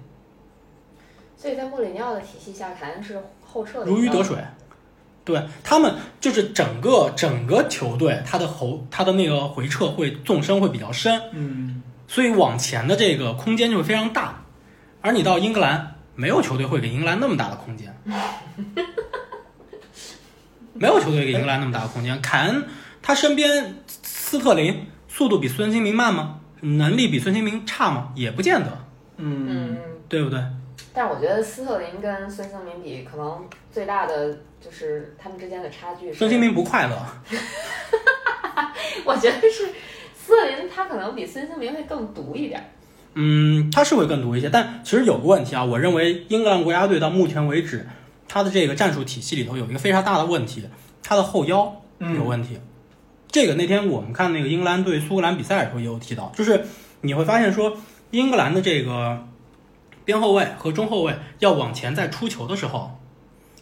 Speaker 1: 所以在穆里尼奥的体系下，凯恩是后撤的，
Speaker 3: 如鱼得水。对他们就是整个整个球队，他的后他的那个回撤会纵深会比较深，
Speaker 2: 嗯
Speaker 3: 所以往前的这个空间就会非常大。而你到英格兰，没有球队会给英格兰那么大的空间，没有球队给英格兰那么大的空间。凯恩他身边斯特林速度比孙兴民慢吗？能力比孙兴民差吗？也不见得，
Speaker 2: 嗯
Speaker 1: 嗯，
Speaker 3: 对不对？
Speaker 1: 但是我觉得斯特林跟孙兴民比，可能最大的就是他们之间的差距是。
Speaker 3: 孙兴民不快乐，
Speaker 1: 我觉得是斯特林，他可能比孙兴民会更毒一点。
Speaker 3: 嗯，他是会更毒一些，但其实有个问题啊，我认为英格兰国家队到目前为止，他的这个战术体系里头有一个非常大的问题，他的后腰有问题。这个那天我们看那个英格兰对苏格兰比赛的时候也有提到，就是你会发现说，英格兰的这个边后卫和中后卫要往前再出球的时候，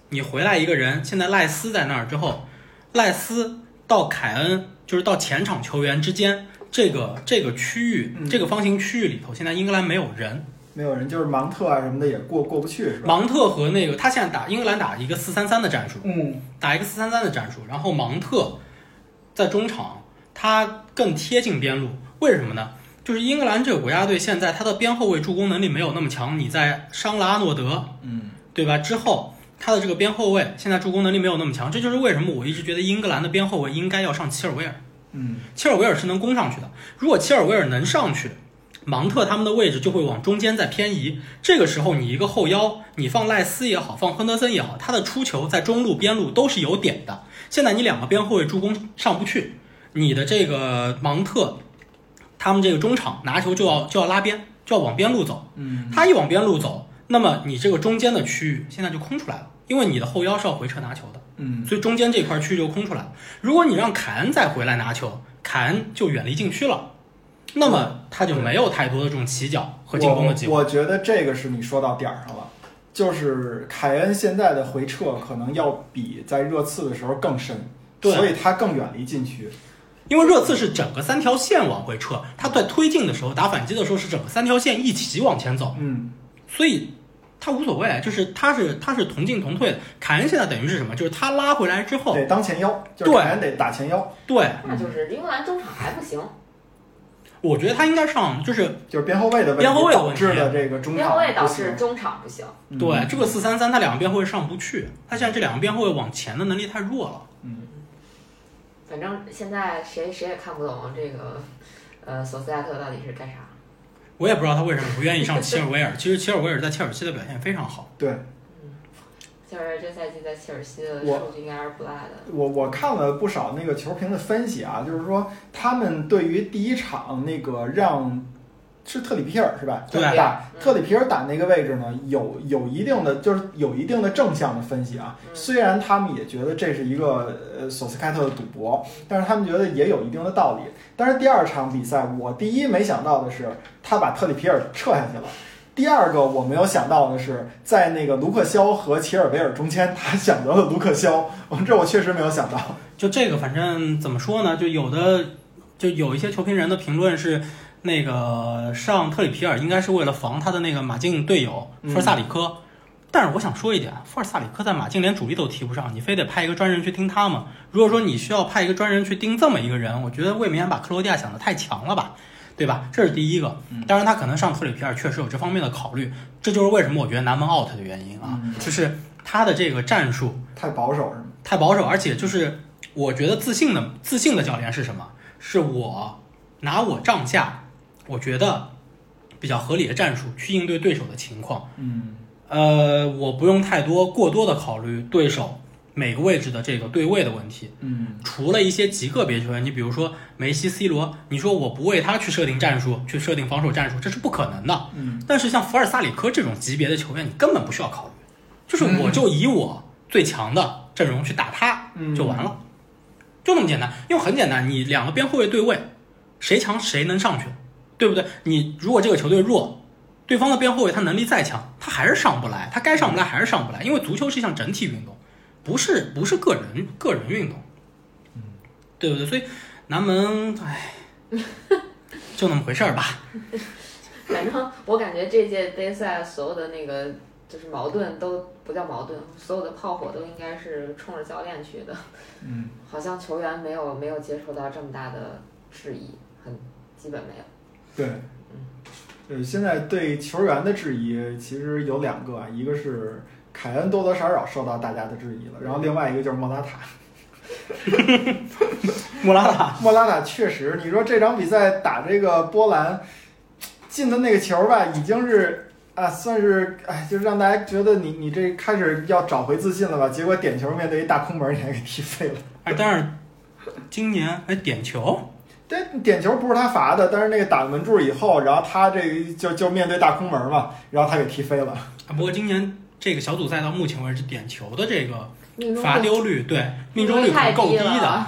Speaker 3: 你回来一个人，现在赖斯在那儿之后，赖斯到凯恩就是到前场球员之间这个这个区域、
Speaker 2: 嗯
Speaker 3: 这个方形区域里头，现在英格兰没有人。
Speaker 2: 没有人，就是芒特啊什么的也过过不去是吧？
Speaker 3: 芒特和那个他现在打英格兰打一个四三三的战术，
Speaker 2: 嗯
Speaker 3: 打一个四三三的战术，然后芒特在中场，他更贴近边路，为什么呢？就是英格兰这个国家队现在他的边后卫助攻能力没有那么强，你在伤了阿诺德，
Speaker 2: 嗯
Speaker 3: 对吧？之后他的这个边后卫现在助攻能力没有那么强，这就是为什么我一直觉得英格兰的边后卫应该要上齐尔维尔。
Speaker 2: 嗯
Speaker 3: 切尔维尔是能攻上去的。如果切尔维尔能上去，芒特他们的位置就会往中间再偏移。这个时候，你一个后腰，你放赖斯也好，放亨德森也好，他的出球在中路、边路都是有点的。现在你两个边后卫助攻上不去，你的这个芒特，他们这个中场拿球就要就要拉边，就要往边路走。
Speaker 2: 嗯
Speaker 3: 他一往边路走，那么你这个中间的区域现在就空出来了，因为你的后腰是要回撤拿球的。
Speaker 2: 嗯
Speaker 3: 所以中间这块区域就空出来了。如果你让凯恩再回来拿球，凯恩就远离禁区了，那么他就没有太多的这种起脚和进攻的机会。
Speaker 2: 我。我觉得这个是你说到点儿上了，就是凯恩现在的回撤可能要比在热刺的时候更深，
Speaker 3: 对
Speaker 2: 所以他更远离禁区。
Speaker 3: 因为热刺是整个三条线往回撤，他在推进的时候、打反击的时候是整个三条线一起往前走，
Speaker 2: 嗯
Speaker 3: 所以他无所谓，就是他是他是同进同退的。凯恩现在等于是什么？就是他拉回来之后，
Speaker 2: 得当前腰，就是
Speaker 3: 对
Speaker 2: 凯恩得打前腰，
Speaker 3: 对
Speaker 1: 那就是英格兰中场还不行，
Speaker 3: 我觉得他应该上，就是
Speaker 2: 就是边后卫的问题
Speaker 3: 边后卫
Speaker 2: 导致的这个中
Speaker 1: 边后卫导
Speaker 2: 场不行
Speaker 1: 致中场不行。
Speaker 2: 嗯
Speaker 3: 对这个四三三，他两个边后卫上不去，他现在这两个边后卫往前的能力太弱了。
Speaker 1: 嗯反正现在谁谁也看不懂这个，呃，索斯亚特到底是干啥。
Speaker 3: 我也不知道他为什么不愿意上齐尔维尔。其实齐尔维尔在切尔西的表现非常好。
Speaker 2: 对
Speaker 1: 就是这赛季在切尔西的
Speaker 2: 我
Speaker 1: 数据应该是不赖的。
Speaker 2: 我我看了不少那个球评的分析啊，就是说他们对于第一场那个让是特里皮尔是吧？
Speaker 3: 对
Speaker 2: 打
Speaker 1: 嗯
Speaker 2: 特里皮尔打那个位置呢，有有一定的就是有一定的正向的分析啊。
Speaker 1: 嗯
Speaker 2: 虽然他们也觉得这是一个呃索斯盖特的赌博，但是他们觉得也有一定的道理。但是第二场比赛，我第一没想到的是他把特里皮尔撤下去了。第二个我没有想到的是，在那个卢克肖和齐尔维尔中间，他选择了卢克肖，这我确实没有想到。
Speaker 3: 就这个，反正怎么说呢？就有的，就有一些球评人的评论是，那个上特里皮尔应该是为了防他的那个马竞队友
Speaker 2: 嗯
Speaker 3: 福尔萨里科。但是我想说一点，富尔萨里科在马竞连主力都提不上，你非得派一个专人去盯他吗？如果说你需要派一个专人去盯这么一个人，我觉得未免把克罗地亚想的太强了吧，对吧？这是第一个。当然，他可能上特里皮尔确实有这方面的考虑，这就是为什么我觉得南门 out 的原因啊，
Speaker 2: 嗯
Speaker 3: 就是他的这个战术
Speaker 2: 太保守是吗？
Speaker 3: 太保守，而且就是我觉得自信的自信的教练是什么？是我拿我帐下我觉得比较合理的战术去应对对手的情况。
Speaker 2: 嗯
Speaker 3: 呃，我不用太多过多的考虑对手每个位置的这个对位的问题。
Speaker 2: 嗯
Speaker 3: 除了一些极个别球员，你比如说梅西、C 罗，你说我不为他去设定战术，去设定防守战术，这是不可能的。
Speaker 2: 嗯
Speaker 3: 但是像福尔萨里科这种级别的球员，你根本不需要考虑，就是我就以我最强的阵容去打他
Speaker 2: 嗯
Speaker 3: 就完了，就那么简单。因为很简单，你两个边后卫对位，谁强谁能上去，对不对？你如果这个球队弱，对方的边后卫他能力再强，他还是上不来，他该上不来还是上不来，因为足球是一项整体运动，不是不是个人个人运动，嗯对不对？所以南门，唉，就那么回事儿吧。
Speaker 1: 反正我感觉这届杯赛所有的那个就是矛盾都不叫矛盾，所有的炮火都应该是冲着教练去的。
Speaker 2: 嗯，
Speaker 1: 好像球员没有没有接受到这么大的质疑，很基本没有。
Speaker 2: 对。呃，现在对球员的质疑其实有两个啊，一个是凯恩多多少少受到大家的质疑了，然后另外一个就是莫拉塔。
Speaker 3: 莫拉塔，
Speaker 2: 莫拉塔确实，你说这场比赛打这个波兰进的那个球吧，已经是啊，算是哎，就是让大家觉得你你这开始要找回自信了吧？结果点球面对一大空门，你还给踢飞了。
Speaker 3: 哎，但是今年哎点球，
Speaker 2: 对，点球不是他罚的，但是那个打门柱以后，然后他这个就就面对大空门嘛，然后他给踢飞了。
Speaker 3: 啊不过今年这个小组赛到目前为止点球的这个罚丢率，对命中率可是够低的，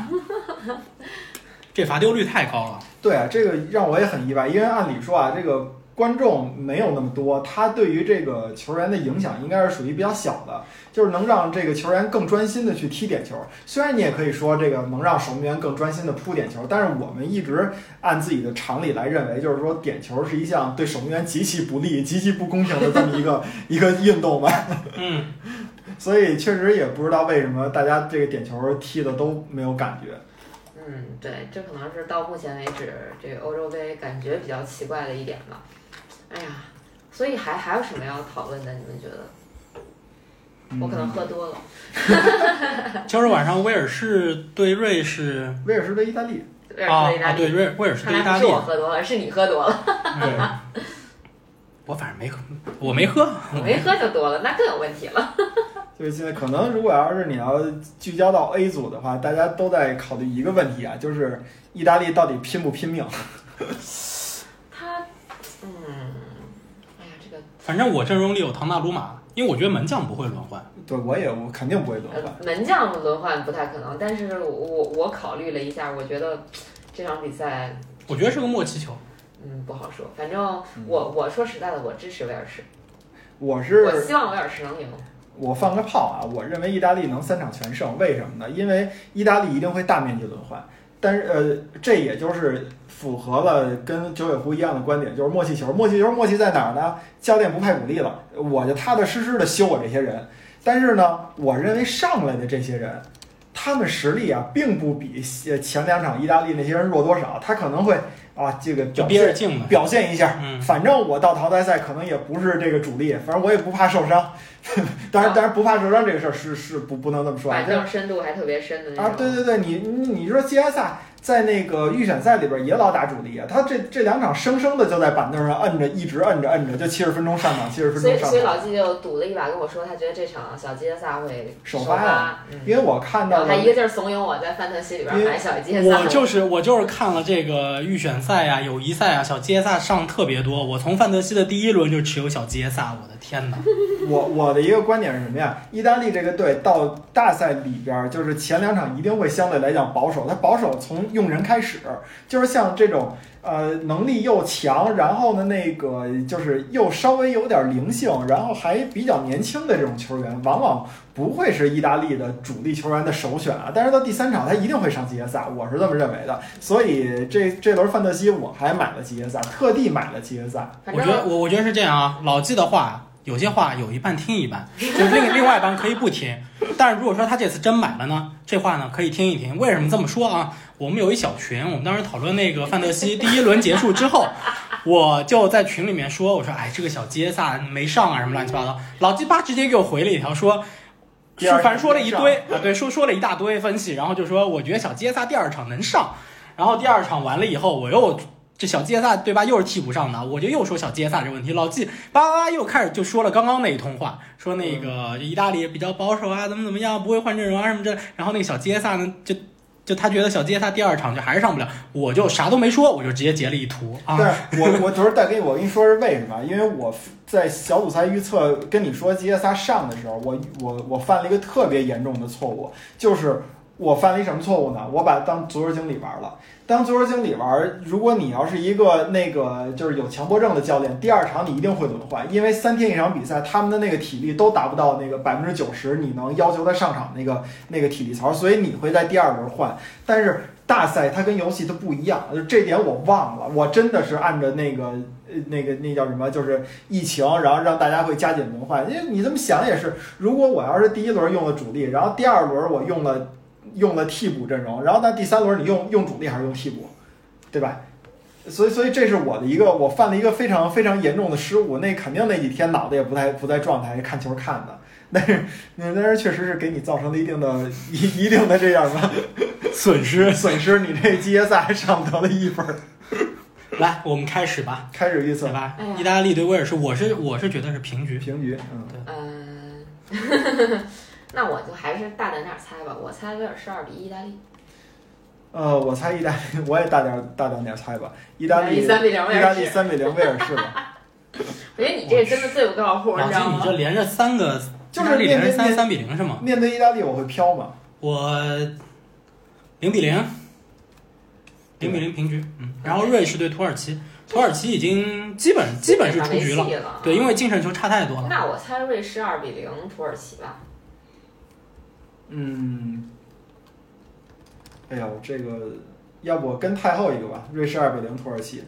Speaker 3: 这罚丢率太高了。
Speaker 2: 对啊，这个让我也很意外，因为按理说啊，这个观众没有那么多，他对于这个球员的影响应该是属于比较小的，就是能让这个球员更专心的去踢点球。虽然你也可以说这个能让守门员更专心的扑点球，但是我们一直按自己的常理来认为，就是说点球是一项对守门员极其不利、极其不公平的这么一个 一个运动吧。
Speaker 3: 嗯，
Speaker 2: 所以确实也不知道为什么大家这个点球踢的都没有感觉。
Speaker 1: 嗯，对，这可能是到目前为止这个欧洲杯感觉比较奇怪的一点吧。哎呀，所以还还有什么要讨论的？你们觉得？我可能喝多了。
Speaker 3: 今儿晚上威尔士对瑞士
Speaker 2: 威尔士对意大利，
Speaker 1: 威尔
Speaker 3: 啊啊，
Speaker 1: 士意大利
Speaker 3: 对瑞威尔士对意大利，是
Speaker 1: 我喝多了，是你喝多了。
Speaker 2: 对。
Speaker 3: 我反正没喝，我没喝，
Speaker 1: 我没喝就多了，那更有问题了。
Speaker 2: 就是现在可能，如果要是你要聚焦到 A 组的话，大家都在考虑一个问题啊，就是意大利到底拼不拼命？
Speaker 1: 他，嗯，哎呀，这个
Speaker 3: 反正我阵容里有唐纳鲁马，因为我觉得门将不会轮换。
Speaker 2: 对我也我肯定不会轮换。
Speaker 1: 呃门将轮换不太可能，但是我我我考虑了一下，我觉得这场比赛，
Speaker 3: 我觉得是个默契球。
Speaker 1: 嗯，不好说。反正我我说实在的，我支持威尔士，
Speaker 2: 我是
Speaker 1: 我希望威尔士能赢。
Speaker 2: 我放个炮啊，我认为意大利能三场全胜，为什么呢？因为意大利一定会大面积轮换，但是呃，这也就是符合了跟九尾狐一样的观点，就是默契球。默契球默契在哪儿呢？教练不派主力了，我就踏踏实实的修我这些人。但是呢，我认为上来的这些人，他们实力啊，并不比呃前两场意大利那些人弱多少，他可能会啊这个表现
Speaker 3: 劲。
Speaker 2: 表现一下。
Speaker 3: 嗯，
Speaker 2: 反正我到淘汰赛可能也不是这个主力，反正我也不怕受伤。当然，当然不怕受伤这个事儿是是不不能这么说啊
Speaker 1: 板。凳深度还特别深的那
Speaker 2: 啊，对对对，你你你说季安萨在那个预选赛里边也老打主力啊，他这这两场生生的就在板凳上摁着，一直摁着摁着，就七十分钟上场，七十分
Speaker 1: 所以
Speaker 2: 钟上场。
Speaker 1: 所以老季就赌了一把，跟我说他觉得这场小杰萨会
Speaker 2: 首
Speaker 1: 发
Speaker 2: 发呀
Speaker 1: 嗯，
Speaker 2: 因为我看到了
Speaker 1: 他一个劲儿怂恿我在范特西里边买小杰萨。
Speaker 3: 我就是我就是看了这个预选赛啊、友谊赛啊，小杰萨上特别多。我从范特西的第一轮就持有小杰萨，我的天哪！
Speaker 2: 我我的一个观点是什么呀？意大利这个队到大赛里边儿，就是前两场一定会相对来讲保守。他保守从用人开始，就是像这种呃能力又强，然后呢那个就是又稍微有点灵性，然后还比较年轻的这种球员，往往不会是意大利的主力球员的首选啊。但是到第三场他一定会上吉耶萨，我是这么认为的。所以这这轮范特西我还买了吉耶萨，特地买了吉耶萨。
Speaker 3: 我觉得我我觉得是这样啊，老季的话有些话有一半听一半，就是另另外一半可以不听。但是如果说他这次真买了呢，这话呢可以听一听。为什么这么说啊？我们有一小群，我们当时讨论那个范德西 第一轮结束之后，我就在群里面说，我说哎这个小杰萨没上啊什么乱七八糟。老季巴直接给我回了一条说。说反正说了一堆啊，对，说说了一大堆分析，然后就说我觉得小杰萨第二场能上，然后第二场完了以后，我又这小杰萨对吧，又是替补上的，我就又说小杰萨这问题，老季叭叭叭又开始就说了刚刚那一通话，说那个意大利比较保守啊，怎么怎么样，不会换阵容啊什么这，然后那个小杰萨呢就。就他觉得小杰萨第二场就还是上不了，我就啥都没说，我就直接截了一图啊。
Speaker 2: 对我，我昨儿带给我跟你说是为什么？因为我在小组赛预测跟你说吉耶萨上的时候，我我我犯了一个特别严重的错误，就是我犯了一什么错误呢？我把他当足球经理玩了。当足球经理玩，如果你要是一个那个就是有强迫症的教练，第二场你一定会轮换，因为三天一场比赛，他们的那个体力都达不到那个百分之九十，你能要求他上场那个那个体力槽，所以你会在第二轮换。但是大赛它跟游戏它不一样，就这点我忘了，我真的是按照那个呃那个那叫什么，就是疫情，然后让大家会加紧轮换。因为你这么想也是，如果我要是第一轮用了主力，然后第二轮我用了用了替补阵容，然后那第三轮你用用主力还是用替补，对吧？所以，所以这是我的一个，我犯了一个非常非常严重的失误。那肯定那几天脑子也不太不在状态，看球看的。但是那但是确实是给你造成了一定的一一定的这样的
Speaker 3: 损失。
Speaker 2: 损失，你这季后赛上不得了一分儿。
Speaker 3: 来，我们开始吧，
Speaker 2: 开始预测
Speaker 3: 吧
Speaker 1: 哎？
Speaker 3: 意大利对威尔士，我是我是觉得是平局。
Speaker 2: 平局，嗯，对
Speaker 1: 嗯，那我就还是大胆点儿猜吧，我猜威尔士二比一意大利，
Speaker 2: 呃，我猜意大利，我也大点儿大胆点儿猜吧，意大利
Speaker 1: 三比零
Speaker 2: 意大利。三比零威尔士吧
Speaker 1: 我觉得你这真的最不靠谱，你知道吗
Speaker 3: 你这？连着三个，
Speaker 2: 就是
Speaker 3: 连着三三比零是吗？
Speaker 2: 面对意大利我会飘吗，
Speaker 3: 我零比零，零比零平局。嗯，然后瑞士对土耳其，土耳其已经基本基本是出局了。
Speaker 1: 了。
Speaker 3: 对，因为净胜球差太多了。
Speaker 1: 那我猜瑞士二比零土耳其吧。
Speaker 2: 嗯，哎呦，这个要不我跟太后一个吧，瑞士二比零土耳其，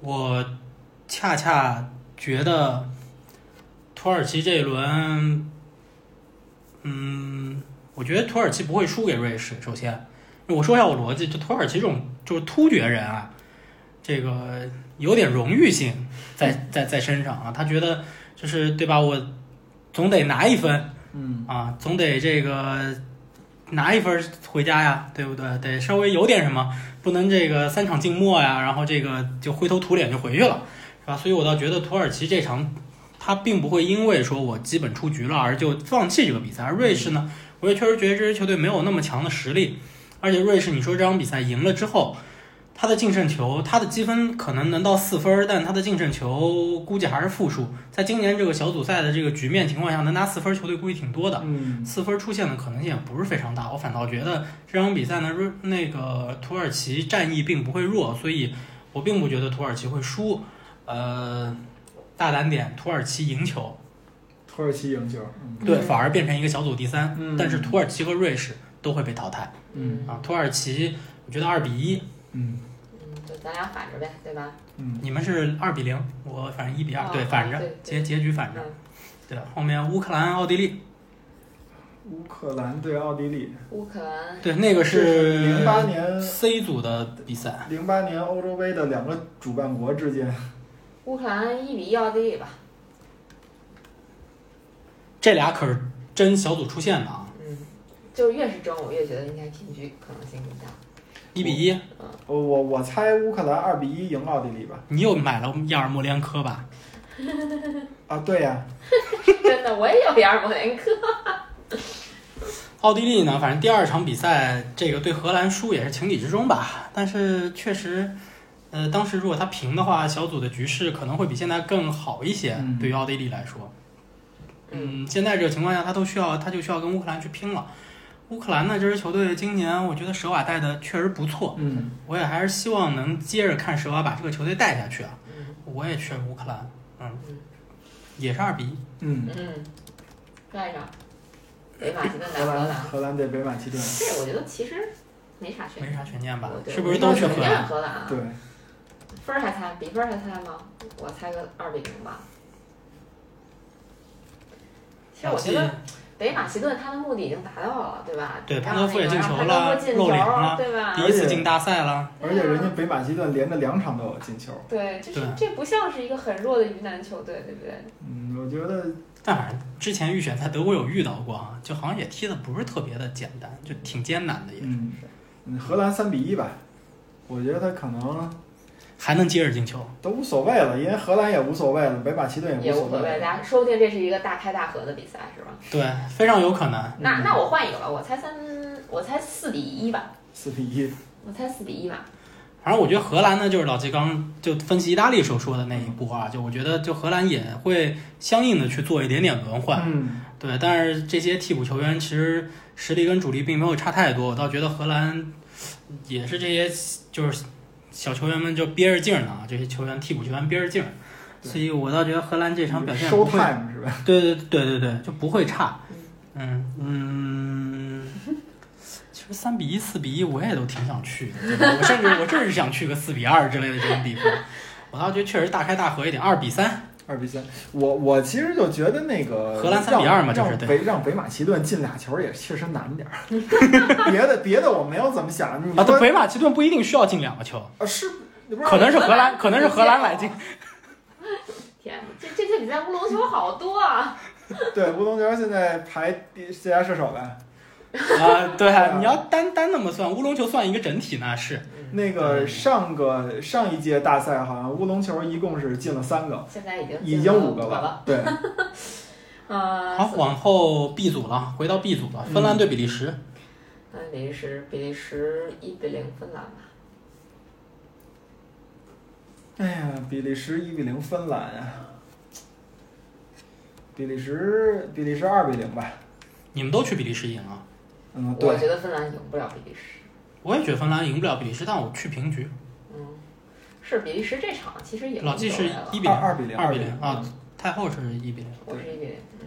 Speaker 3: 我恰恰觉得土耳其这一轮，嗯，我觉得土耳其不会输给瑞士。首先，我说一下我逻辑，就土耳其这种就是突厥人啊，这个有点荣誉性在在在身上啊，他觉得就是对吧，我总得拿一分
Speaker 2: 嗯，
Speaker 3: 啊，总得这个拿一分回家呀，对不对？得稍微有点什么，不能这个三场静默呀，然后这个就灰头土脸就回去了，是吧？所以我倒觉得土耳其这场他并不会因为说我基本出局了而就放弃这个比赛，而瑞士呢，我也确实觉得这支球队没有那么强的实力，而且瑞士你说这场比赛赢了之后。他的净胜球，他的积分可能能到四分，但他的净胜球估计还是负数。在今年这个小组赛的这个局面情况下，能拿四分球队估计挺多的。
Speaker 2: 嗯，
Speaker 3: 四分出现的可能性也不是非常大，我反倒觉得这场比赛呢，瑞那个土耳其战役并不会弱，所以我并不觉得土耳其会输。呃，大胆点，土耳其赢球，
Speaker 2: 土耳其赢球，嗯
Speaker 3: 对，
Speaker 1: 嗯
Speaker 3: 反而变成一个小组第三。
Speaker 2: 嗯
Speaker 3: 但是土耳其和瑞士都会被淘汰
Speaker 2: 嗯
Speaker 3: 啊。土耳其，我觉得二比一，
Speaker 2: 嗯
Speaker 1: 咱俩反着呗，对吧？
Speaker 2: 嗯，
Speaker 3: 你们是二比零，我反正一比二、
Speaker 1: 哦
Speaker 3: 对，反着
Speaker 1: 对
Speaker 3: 结结局反着。
Speaker 1: 嗯，
Speaker 3: 对，后面乌克兰、奥地利，
Speaker 2: 乌克兰对奥地利，
Speaker 1: 乌克兰
Speaker 3: 对，那个
Speaker 2: 是
Speaker 3: 是
Speaker 2: 零八年
Speaker 3: C 组的比赛。
Speaker 2: 零八年欧洲杯的两个主办国之间，
Speaker 1: 乌克兰一比一奥地利吧。
Speaker 3: 这俩可是真小组出线的啊，
Speaker 1: 嗯，就越是争，我越觉得应该平局可能性更大。
Speaker 3: 一比一。
Speaker 2: 我我我猜乌克兰二比一赢奥地利吧。
Speaker 3: 你又买了亚尔莫连科吧？
Speaker 2: 啊，对呀、
Speaker 1: 真的，我也有亚尔莫连科。
Speaker 3: 奥地利呢，反正第二场比赛这个对荷兰输也是情理之中吧。但是确实，呃，当时如果他平的话，小组的局势可能会比现在更好一些，
Speaker 2: 嗯
Speaker 3: 对于奥地利来说。嗯，现在这个情况下，他都需要，他就需要跟乌克兰去拼了。乌克兰呢，这支球队今年我觉得舍瓦带的确实不错，
Speaker 2: 嗯，
Speaker 3: 我也还是希望能接着看舍瓦把这个球队带下去啊。
Speaker 1: 嗯
Speaker 3: 我也选乌克兰，嗯
Speaker 1: 嗯，
Speaker 3: 也是二比一。
Speaker 2: 嗯，
Speaker 1: 嗯，下一场，北马其顿打
Speaker 2: 荷兰
Speaker 1: 荷兰，
Speaker 2: 对北马其顿，
Speaker 1: 这我觉得其实没啥悬
Speaker 3: 没。啥悬念吧是不是都去？荷兰
Speaker 1: 啊？
Speaker 2: 对，
Speaker 1: 分儿还猜，比分儿还猜吗？我猜个二比零吧。其实我觉得北马其顿他的目的已经达到了，对吧？
Speaker 3: 对
Speaker 1: 让
Speaker 3: 潘德夫也进球了露脸了
Speaker 1: 对吧？
Speaker 3: 第一次进大赛了，
Speaker 2: 而且人家北马其顿连着两场都有进球。
Speaker 1: 对，就是这不像是一个很弱的鱼腩球队，对不对？
Speaker 2: 嗯，我觉得
Speaker 3: 但反正之前预选赛德国有遇到过啊，就好像也踢的不是特别的简单，就挺艰难的也是，
Speaker 2: 嗯，嗯荷兰三比一吧，我觉得他可能
Speaker 3: 还能接着进球。
Speaker 2: 都无所谓了，因为荷兰也无所谓了，北马其顿
Speaker 1: 也无所谓，
Speaker 2: 无所谓。
Speaker 1: 大家说不定这是一个大开大合的比赛，是吧？
Speaker 3: 对，非常有可能。
Speaker 2: 嗯
Speaker 1: 那那我换一个吧，我猜三，我猜四比一吧，
Speaker 2: 四比一，
Speaker 1: 我猜四比一吧。
Speaker 3: 反正我觉得荷兰呢，就是老季刚就分析意大利时候说的那一步啊，就我觉得就荷兰也会相应的去做一点点轮换，
Speaker 2: 嗯，
Speaker 3: 对，但是这些替补球员其实实力跟主力并没有差太多，我倒觉得荷兰也是这些就是小球员们就憋着劲儿呢啊，这些球员替补球员憋着劲儿，所以我倒觉得荷兰这场表现不会，
Speaker 2: 是吧？
Speaker 3: 对对对对对，就不会差，嗯嗯。其实三比一、四比一，我也都挺想去的，对吧我甚至我甚至想去个四比二之类的这种比分，我倒觉得确实大开大合一点，二比三，
Speaker 2: 二比三，我我其实就觉得那个
Speaker 3: 荷兰三比二嘛
Speaker 2: 让
Speaker 3: 就是
Speaker 2: 让北让北马其顿进俩球也确实难点儿，别的别的我没有怎么想，你
Speaker 3: 啊，
Speaker 2: 说
Speaker 3: 对，北马其顿不一定需要进两个球，
Speaker 2: 啊是，
Speaker 3: 可能是荷兰，可能是荷兰来进。
Speaker 1: 天，这这这比赛乌龙球好多啊。
Speaker 2: 对，乌龙球现在排第最佳射手呗。
Speaker 3: 啊，对
Speaker 2: 啊
Speaker 3: 你要单单那么算，乌龙球算一个整体那是。
Speaker 2: 那个上个上一届大赛好像乌龙球一共是进了三个，
Speaker 1: 现在已经
Speaker 2: 已经五
Speaker 1: 个了。
Speaker 2: 个了。对，
Speaker 1: 呃，
Speaker 3: 好，往后 B 组了，回到 B 组了，芬兰对比利时。
Speaker 1: 那比利时，比利时一比零芬兰吧。
Speaker 2: 哎呀，比利时一比零芬兰呀。比利时，比利时二比零吧。
Speaker 3: 你们都去比利时赢啊？
Speaker 2: 嗯，
Speaker 1: 我，觉得芬兰赢不了比利时。
Speaker 3: 我也觉得芬兰赢不了比利时，但我去平局。
Speaker 1: 嗯，是比利时这场其实也
Speaker 3: 老季是一比零，
Speaker 2: 二二比零，
Speaker 3: 二比
Speaker 2: 比
Speaker 3: 零啊，太后是一比零。
Speaker 1: 我是一比零。嗯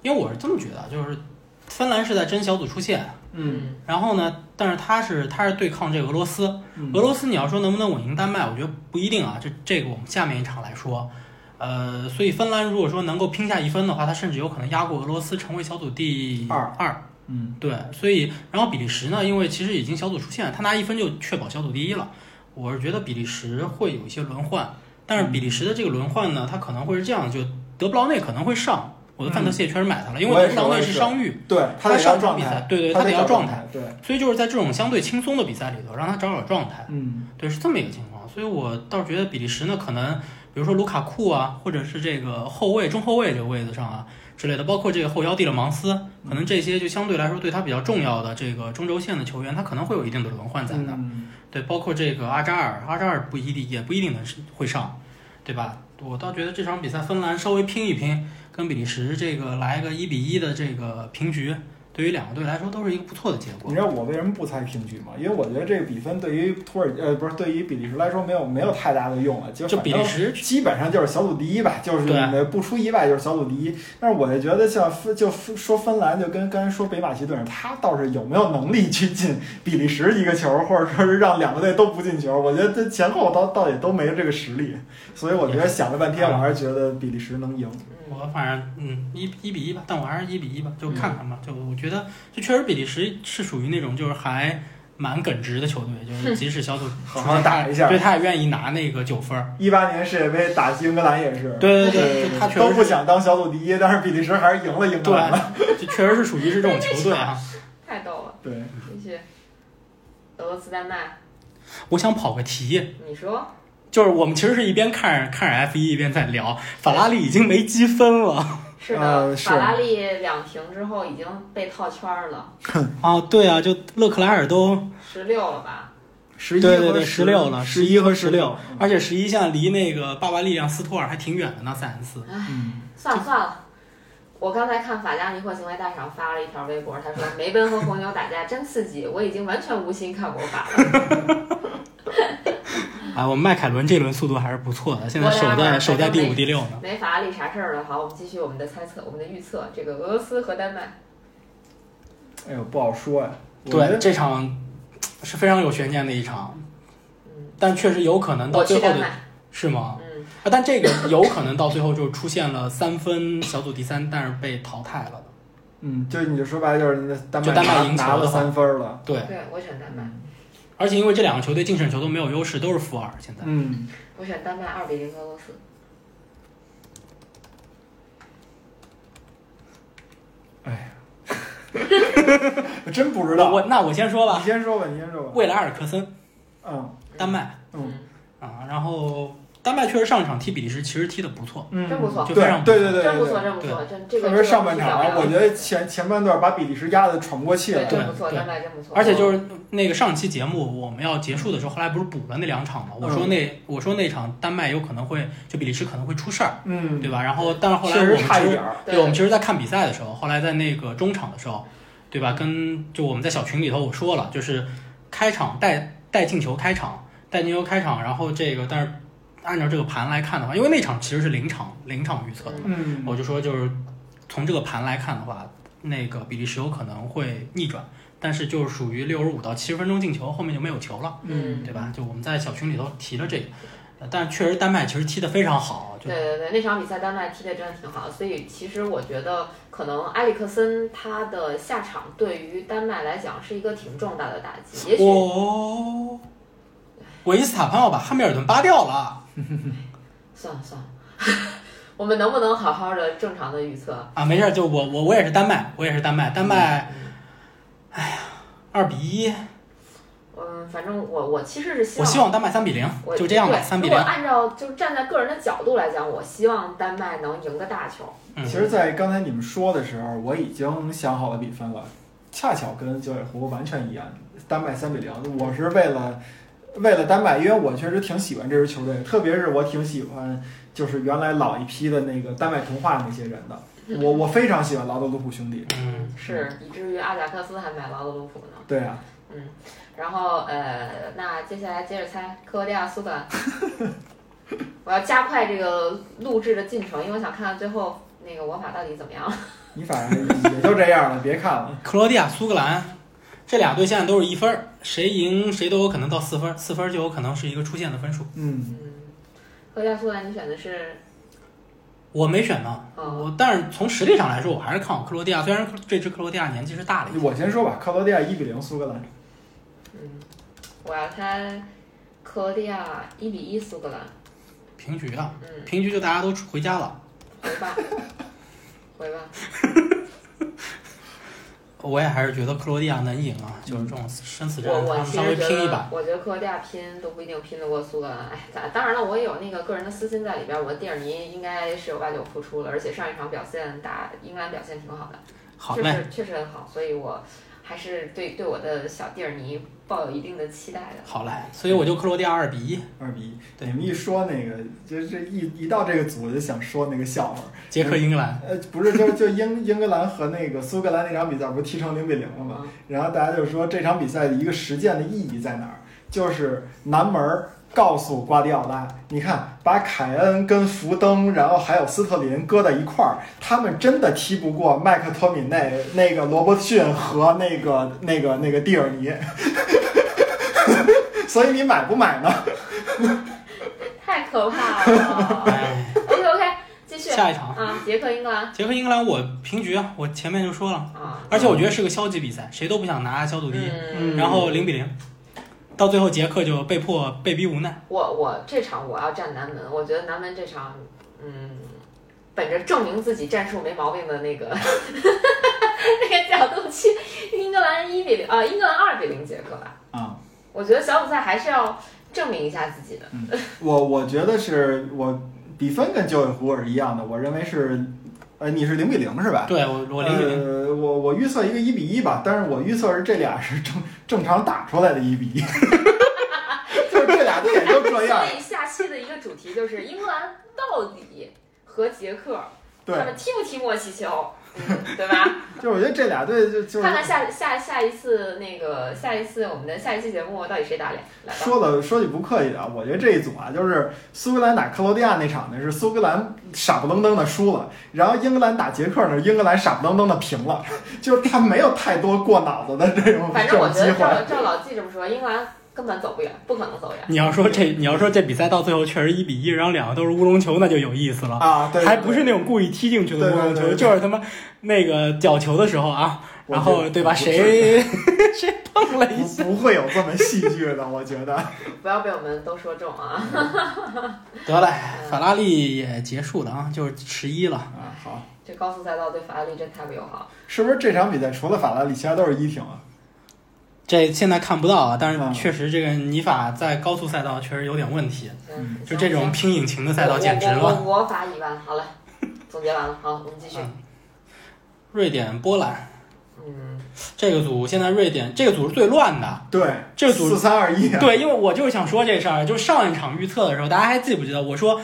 Speaker 3: 因为我是这么觉得，就是芬兰是在真小组出线，
Speaker 2: 嗯
Speaker 3: 然后呢，但是他是他是对抗这个俄罗斯，
Speaker 2: 嗯，
Speaker 3: 俄罗斯你要说能不能稳赢丹麦，我觉得不一定啊。这这个我们下面一场来说，呃，所以芬兰如果说能够拼下一分的话，他甚至有可能压过俄罗斯，成为小组第
Speaker 2: 二
Speaker 3: 二。
Speaker 2: 嗯
Speaker 3: 对，所以然后比利时呢，因为其实已经小组出线，他拿一分就确保小组第一了。我是觉得比利时会有一些轮换，但是比利时的这个轮换呢，他可能会是这样，就德布劳内可能会上。我的范德西也确实买他了，因为德布劳内
Speaker 2: 是
Speaker 3: 伤愈，
Speaker 2: 对
Speaker 3: 他上场比
Speaker 2: 状态
Speaker 3: 赛对对他得
Speaker 2: 找
Speaker 3: 要状态
Speaker 2: 态，对，
Speaker 3: 所以就是在这种相对轻松的比赛里头，让他找找状态。
Speaker 2: 嗯
Speaker 3: 对，是这么一个情况，所以我倒是觉得比利时呢，可能比如说卢卡库啊，或者是这个后卫、中后卫这个位子上啊之类的，包括这个后腰蒂勒芒斯，可能这些就相对来说对他比较重要的这个中轴线的球员，他可能会有一定的轮换在那。
Speaker 2: 嗯
Speaker 3: 对，包括这个阿扎尔，阿扎尔不一定也不一定能是会上，对吧？我倒觉得这场比赛芬兰稍微拼一拼，跟比利时这个来个一比一的这个平局，对于两个队来说都是一个不错的结果
Speaker 2: 你知。道我为什么不猜平局吗？因为我觉得这个比分对于土耳呃不是对于比利时来说没有没有太大的用了，就
Speaker 3: 比利时
Speaker 2: 基本上就是小组第一吧，就是
Speaker 3: 对
Speaker 2: 不出意外就是小组第一。但是我就觉得像芬就说芬兰就跟刚才说北马其顿，他倒是有没有能力去进比利时一个球，或者说是让两个队都不进球？我觉得这前后倒倒也都没这个实力，所以我觉得想了半天，
Speaker 3: 嗯
Speaker 2: 我还是觉得比利时能赢。
Speaker 1: 嗯
Speaker 3: 我反正嗯一一比一吧，但我还是一比一吧，就看看吧。就我觉得，就确实比利时是属于那种就是还蛮耿直的球队，就是即使小组
Speaker 2: 好好打一下
Speaker 3: 对他也愿意拿那个九分儿。
Speaker 2: 一八年世界杯打英格兰也是，
Speaker 3: 对对对，就他确
Speaker 2: 都不想当小组第一，但是比利时还是赢了英格兰了。
Speaker 3: 就确实是属于是这种球队啊。
Speaker 1: 太逗了。
Speaker 2: 对，
Speaker 1: 谢谢，俄罗斯丹麦，
Speaker 3: 我想跑个题，
Speaker 1: 你说
Speaker 3: 就是我们其实是一边看着看着 F 一一边在聊，法拉利已经没积分了。
Speaker 1: 是的，
Speaker 2: 呃是
Speaker 1: 法拉利两停之后已经被套圈儿了，
Speaker 3: 啊，对啊，就勒克莱尔都，
Speaker 1: 十六了吧？
Speaker 2: 十一
Speaker 3: 对对对
Speaker 2: 和十
Speaker 3: 16了
Speaker 2: 十一和十六，
Speaker 3: 而且十一现在离那个巴巴利亚斯托尔还挺远的呢，塞恩斯。
Speaker 2: 嗯，
Speaker 1: 算了算了，我刚才看法加尼克行为大赏发了一条微博，他说梅奔和红牛打架真刺激，我已经完全无心看国法了。
Speaker 3: 啊，我们迈凯伦这轮速度还是不错的，现在守在
Speaker 1: 反
Speaker 3: 守在第五、第六呢。
Speaker 1: 没法拉利啥事儿了，好，我们继续我们的猜测，我们的预测，这个俄罗斯和丹麦，
Speaker 2: 哎呦，不好说呀。
Speaker 3: 对，这场是非常有悬念的一场，
Speaker 1: 嗯，
Speaker 3: 但确实有可能到最后的是吗？
Speaker 1: 嗯，
Speaker 3: 啊，但这个有可能到最后就出现了三分小组第三，但是被淘汰了的。
Speaker 2: 嗯，就你就说白了就是那丹
Speaker 3: 就
Speaker 2: 麦
Speaker 3: 丹麦赢球
Speaker 2: 拿拿了
Speaker 3: 的话
Speaker 2: 三分了。
Speaker 3: 对，
Speaker 1: 对我选丹麦，
Speaker 3: 而且因为这两个球队净胜球都没有优势，都是负二。现在
Speaker 2: 嗯，
Speaker 1: 我选丹麦二比零俄罗斯。
Speaker 2: 我 真不知道。
Speaker 3: 我那我先说吧
Speaker 2: 你，先说吧，你先说吧。
Speaker 3: 未来尔克森，
Speaker 2: 嗯
Speaker 3: 丹麦
Speaker 2: 嗯
Speaker 3: 啊，然后丹麦确实上场踢比利时，其实踢得不错，
Speaker 2: 嗯，
Speaker 1: 真不错
Speaker 3: 就非常不错
Speaker 2: 对对对对
Speaker 1: 真不错，
Speaker 2: 对。
Speaker 1: 真不错，真这个
Speaker 2: 特别是上半场啊，我觉得前前半段把比利时压得喘不过气
Speaker 1: 对
Speaker 2: 来。
Speaker 1: 真不错，
Speaker 3: 对
Speaker 1: 丹麦真不错，
Speaker 3: 而且就是那个上期节目我们要结束的时候，后来不是补了那两场嘛？我说
Speaker 2: 嗯
Speaker 3: 那我说那场丹麦有可能会就比利时可能会出事儿，
Speaker 2: 嗯，
Speaker 3: 对吧？然后但是后来我们其实
Speaker 2: 差一点。
Speaker 3: 对，我们其实，在看比赛的时候，后来在那个中场的时候，对吧？跟就我们在小群里头我说了，就是开场带带进球开场，带进球开场，然后这个但是按照这个盘来看的话，因为那场其实是临场临场预测的，
Speaker 2: 嗯，
Speaker 3: 我就说就是从这个盘来看的话，那个比利时有可能会逆转，但是就是属于六十五到七十分钟进球，后面就没有球了，
Speaker 1: 嗯
Speaker 3: 对吧？就我们在小群里头提了这个，呃但确实丹麦其实踢得非常好，
Speaker 1: 对对对，那场比赛丹麦踢得真的挺好，所以其实我觉得可能埃里克森他的下场对于丹麦来讲是一个挺重大的打击，也许
Speaker 3: 哦，维斯塔潘要把汉密尔顿扒掉了。
Speaker 1: 算 了算了，我们能不能好好的正常的预测？
Speaker 3: 啊，没事儿，就我我我也是丹麦，我也是丹麦，丹麦，哎呀，二比一，
Speaker 1: 嗯，反正我我其实是希望，
Speaker 3: 我希望丹麦三比零，就这样吧，三比零。
Speaker 1: 如果按照就是站在个人的角度来讲，我希望丹麦能赢个大球。
Speaker 3: 嗯，
Speaker 2: 其实，在刚才你们说的时候，我已经想好了比分了，恰巧跟九尾狐完全一样，丹麦三比零。我是为了为了丹麦，因为我确实挺喜欢这支球队，特别是我挺喜欢就是原来老一批的那个丹麦童话那些人的，我我非常喜欢劳德鲁普兄弟。
Speaker 3: 嗯，
Speaker 1: 是，以至于阿贾克斯还买劳德鲁普呢。
Speaker 2: 对啊，嗯
Speaker 1: 然后呃，那接下来接着猜克罗地亚、苏格兰。我要加快这个录制的进程，因为我想看看最后那个我法到底怎么样。
Speaker 2: 你反正也就这样了，别看了。
Speaker 3: 克罗地亚、苏格兰这俩队现在都是一分儿，谁赢谁都有可能到四分，四分就有可能是一个出线的分数。
Speaker 2: 嗯，
Speaker 1: 嗯，克罗地亚、苏格兰，你选的是？
Speaker 3: 我没选呢，
Speaker 1: 哦
Speaker 3: 我但是从实力上来说，我还是看好克罗地亚。虽然这支克罗地亚年纪是大了一些，
Speaker 2: 我先说吧，克罗地亚一比零苏格兰。
Speaker 1: 嗯，我要猜克罗地亚一比一苏格兰。
Speaker 3: 平局啊，
Speaker 1: 嗯，
Speaker 3: 平局就大家都回家了。
Speaker 1: 回吧，回吧。
Speaker 3: 我也还是觉得克罗地亚能赢啊，就是这种生死战，
Speaker 1: 我我
Speaker 3: 他们稍微
Speaker 1: 其实觉
Speaker 3: 拼一把。
Speaker 1: 得，我觉得克罗地亚拼都不一定拼得过苏格兰。哎，咱当然了，我也有那个个人的私心在里边儿。我的蒂尔尼应该是有八九复出了，而且上一场表现打英格兰表现挺好的，
Speaker 3: 好嘞，
Speaker 1: 确实确实很好，所以我还是对对我的小蒂尔尼抱有一定的期待的。
Speaker 3: 好嘞，所以我就克罗地亚二比一，
Speaker 2: 二比一，
Speaker 3: 对
Speaker 2: 你们一说那个，就是一一到这个组，我就想说那个笑话。
Speaker 3: 捷克英格兰。
Speaker 2: 呃，不是，就就英英格兰和那个苏格兰那场比赛，不是踢成零比零了吗？
Speaker 1: 嗯
Speaker 2: 然后大家就说这场比赛的一个实践的意义在哪儿？就是南门儿告诉瓜迪奥拉，你看，把凯恩跟福登，然后还有斯特林搁在一块儿，他们真的踢不过麦克托米内、那个罗伯逊和那个那个那个蒂尔尼。所以你买不买呢？
Speaker 1: 太可怕了。
Speaker 3: 哎
Speaker 1: ，OK OK，继续。
Speaker 3: 下一场，
Speaker 1: 啊，捷克英格兰。
Speaker 3: 捷克英格兰我平局啊，我前面就说了，
Speaker 1: 啊，
Speaker 3: 而且我觉得是个消极比赛，谁都不想拿小组第一，
Speaker 1: 嗯，
Speaker 3: 然后零比零，到最后杰克就被迫被逼无奈。
Speaker 1: 我我这场我要站南门，我觉得南门这场，嗯，本着证明自己战术没毛病的那个 那个角度去，英格兰一比零啊，英格兰二比零杰克吧。
Speaker 2: 啊、
Speaker 1: 我觉得小组赛还是要证明一下自己的。
Speaker 2: 我我觉得是我比分跟九尾狐是一样的，我认为是，呃，你是零比零是吧？
Speaker 3: 对我我零比零，
Speaker 2: 呃，我我预测一个一比一吧，但是我预测是这俩是正正常打出来的一比一，就是这俩队也就这样
Speaker 1: 所。以下期的一个主题就是英格兰到底和捷克
Speaker 2: 对
Speaker 1: 他，们踢不踢默契球，嗯，对吧？
Speaker 2: 就是我觉得这俩队就就
Speaker 1: 看看下下下一次那个下一次我们的下一期节目到底谁打脸。
Speaker 2: 说的说句不客气的啊，我觉得这一组啊，就是苏格兰打克罗地亚那场呢，是苏格兰傻不愣登的输了，然后英格兰打捷克呢，英格兰傻不愣登的平了，就是他没有太多过脑子的这种这
Speaker 1: 反正我觉得。照照老季这么说，英格兰根本走不远，不可能走远。
Speaker 3: 你要说这你要说这比赛到最后确实一比一，然后两个都是乌龙球，那就有意思了。
Speaker 2: 啊，对，
Speaker 3: 还不是那种故意踢进去的乌龙球，
Speaker 2: 对对对对
Speaker 3: 就是他妈那个角球的时候啊，然后对吧？谁 谁碰了一下？
Speaker 2: 不不会有这么戏剧的，我觉得。
Speaker 1: 不要被我们都说中啊！
Speaker 3: 得嘞，法拉利也结束了啊，就是十一了。
Speaker 2: 啊，好，
Speaker 1: 这高速赛道对法拉利真太不友好。
Speaker 2: 是不是这场比赛除了法拉利，其他都是一挺啊？
Speaker 3: 这现在看不到啊，但
Speaker 2: 嗯
Speaker 3: 是确实这个泥法在高速赛道确实有点问题，
Speaker 1: 嗯，
Speaker 3: 就这种拼引擎的赛道简直了。
Speaker 1: 我我我法已完，好了，总结完了，好，我们继续。
Speaker 3: 嗯瑞典、波兰
Speaker 1: 嗯，
Speaker 3: 这个组现在瑞典这个组是最乱的。
Speaker 2: 对，
Speaker 3: 这个组
Speaker 2: 四三二一啊。
Speaker 3: 对，因为我就是想说这事儿，就上一场预测的时候，大家还记不记得我说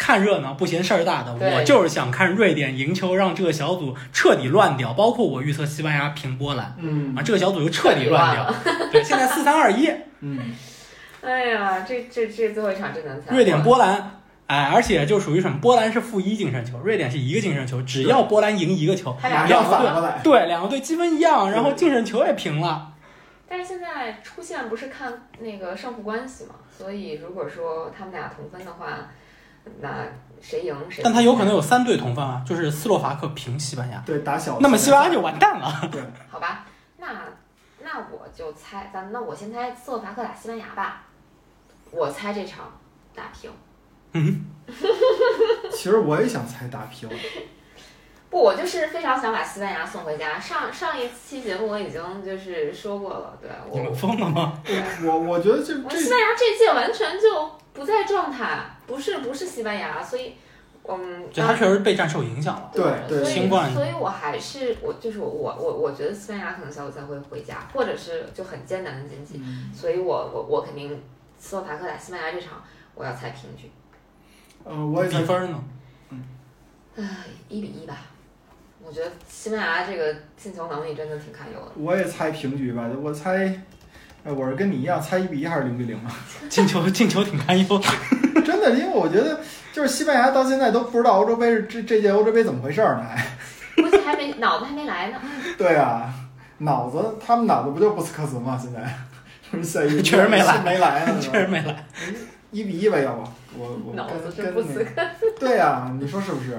Speaker 3: 看热闹不嫌事儿大的，我就是想看瑞典赢球，让这个小组彻底乱掉。包括我预测西班牙平波兰
Speaker 2: 嗯
Speaker 3: 啊，这个小组就彻底乱掉。对，现在四三二一，
Speaker 2: 嗯，
Speaker 1: 哎呀，这这这最后一场真难猜。
Speaker 3: 瑞典波兰。哎，而且就属于什么？波兰是负一净胜球，瑞典是一个净胜球。只要波兰赢一个球，
Speaker 1: 他俩
Speaker 2: 马
Speaker 3: 两个队
Speaker 2: 上反过来。
Speaker 3: 对两个队积分一样，然后净胜球也平了。
Speaker 1: 但是现在出线不是看那个胜负关系嘛，所以如果说他们俩同分的话，那谁赢谁。
Speaker 3: 但他有可能有三队同分啊，就是斯洛伐克平西班牙，
Speaker 2: 对，打小。
Speaker 3: 那么西班牙就完蛋了。
Speaker 2: 对，
Speaker 1: 好吧，那那我就猜，咱那我先猜斯洛伐克打西班牙吧，我猜这场打平。
Speaker 2: 其 其实我也想猜打平，
Speaker 1: 不，我就是非常想把西班牙送回家。上上一期节目我已经就是说过了，对
Speaker 3: 你们
Speaker 1: 我，
Speaker 3: 疯了吗？
Speaker 2: 我我觉得这这
Speaker 1: 我西班牙这届完全就不在状态，不是不是西班牙，所以，嗯，
Speaker 3: 就他确实被战受影响了。
Speaker 2: 对对
Speaker 1: 所以
Speaker 3: 新冠
Speaker 1: 所以我还是我就是我我我我觉得西班牙可能小组赛会回家，或者是就很艰难的经济，
Speaker 2: 嗯
Speaker 1: 所以我我我肯定斯洛伐克打西班牙这场我要猜平局，
Speaker 2: 呃，我也猜
Speaker 3: 比分呢？
Speaker 1: 唉，一比一吧。我觉得西班牙这个进球能力真的挺堪忧的。
Speaker 2: 我也猜平局吧，我猜，呃，我是跟你一样猜一比一还是零比零吗？
Speaker 3: 进球进球挺堪忧。
Speaker 2: 真的，因为我觉得就是西班牙到现在都不知道欧洲杯是这这届欧洲杯怎么回事儿呢，还。
Speaker 1: 估计还没脑子还没来呢。
Speaker 2: 对啊，脑子他们脑子不就布斯克茨吗？现在是现在
Speaker 3: 确实没来
Speaker 2: 没来呢，
Speaker 3: 确实没来。
Speaker 2: 一比一吧，要不我我
Speaker 1: 脑子是
Speaker 2: 跟
Speaker 1: 不死
Speaker 2: 跟那对呀、你说是不是？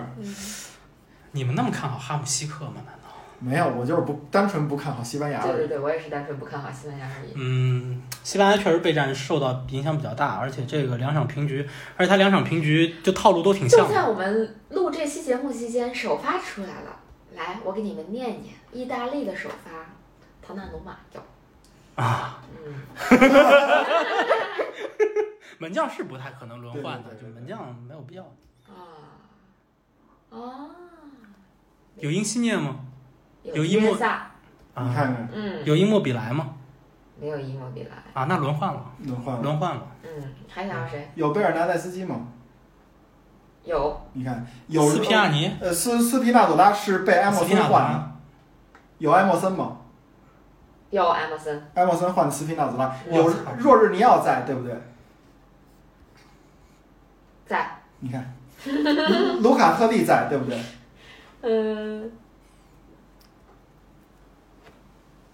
Speaker 3: 你们那么看好哈姆西克吗？难道？
Speaker 2: 没有，我就是不单纯不看好西班牙而已。
Speaker 1: 对对对，我也是单纯不看好西班牙而已。
Speaker 3: 嗯，西班牙确实备战受到影响比较大，而且这个两场平局，而且他两场平局就套路都挺像就。
Speaker 1: 在我们录这期节目期间，首发出来了。来，我给你们念念，意大利的首发，唐纳鲁马有。
Speaker 3: 啊，
Speaker 1: 嗯，
Speaker 3: 门将是不太可能轮换的，
Speaker 2: 对对对对
Speaker 3: 就门将没有必要。
Speaker 1: 啊啊，
Speaker 3: 有因西涅吗？有
Speaker 1: 有
Speaker 3: 伊莫
Speaker 1: 萨，
Speaker 2: 你
Speaker 3: 啊，
Speaker 2: 看看。
Speaker 1: 嗯，
Speaker 3: 有伊莫比莱吗？
Speaker 1: 没有伊莫比莱，
Speaker 3: 啊，那轮换了，
Speaker 2: 轮换了，
Speaker 3: 轮换了。
Speaker 1: 嗯，还想要谁？
Speaker 2: 有贝尔纳代斯基吗？
Speaker 1: 有。
Speaker 2: 你看有
Speaker 3: 斯皮亚尼，
Speaker 2: 呃斯斯皮纳佐拉是被埃莫
Speaker 3: 斯皮纳佐拉。
Speaker 2: 森换的，有埃莫森吗？
Speaker 1: 有埃默森，
Speaker 2: 埃莫森换的斯皮纳佐拉，有若日尼奥在，对不对？
Speaker 1: 在，
Speaker 2: 你看，卢卡特利在，对不对？
Speaker 1: 嗯，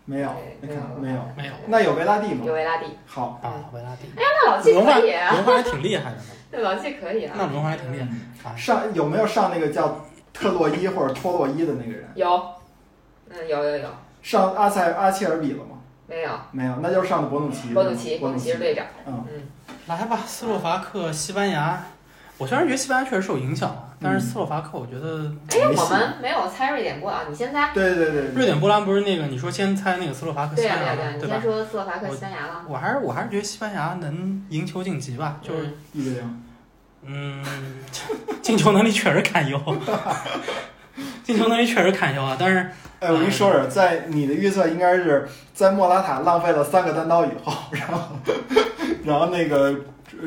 Speaker 2: 没有，没看没
Speaker 1: 没
Speaker 2: 有。
Speaker 3: 没有
Speaker 2: 那有维拉蒂吗
Speaker 1: 有？维拉蒂，
Speaker 2: 好，
Speaker 3: 啊，维拉蒂。
Speaker 1: 哎呀 那老季可以啊，
Speaker 3: 轮换还挺厉害的呢，
Speaker 1: 对，老季可以啊。
Speaker 3: 那轮换还挺厉害啊。
Speaker 2: 上有没有上那个叫特洛伊或者托洛伊的那个人？
Speaker 1: 有，嗯，有有有，
Speaker 2: 上阿塞阿切尔比了吗？
Speaker 1: 没有，
Speaker 2: 没有，那就是上的博努奇。
Speaker 1: 博努奇，
Speaker 2: 博努奇
Speaker 1: 是。队长。
Speaker 2: 嗯
Speaker 1: 嗯，
Speaker 3: 来吧，斯洛伐克、西班牙。我虽然觉得西班牙确实受影响了，但是斯洛伐克，我觉得
Speaker 1: 哎，我们没有猜瑞典波啊，你先猜。
Speaker 2: 对对对对
Speaker 3: 瑞典波兰不是那个你说先猜那个斯洛伐克、西班牙吗？对吧
Speaker 1: 你先？说斯洛伐克、西班牙了。
Speaker 3: 我还是我还是觉得西班牙能赢球晋级吧，就是
Speaker 1: 嗯
Speaker 2: 一比零。
Speaker 3: 嗯，进球能力确实堪忧，进球能力确实堪忧啊。但是
Speaker 2: 哎，我跟你说说，在你的预测应该是在莫拉塔浪费了三个单刀以后，然后然后那个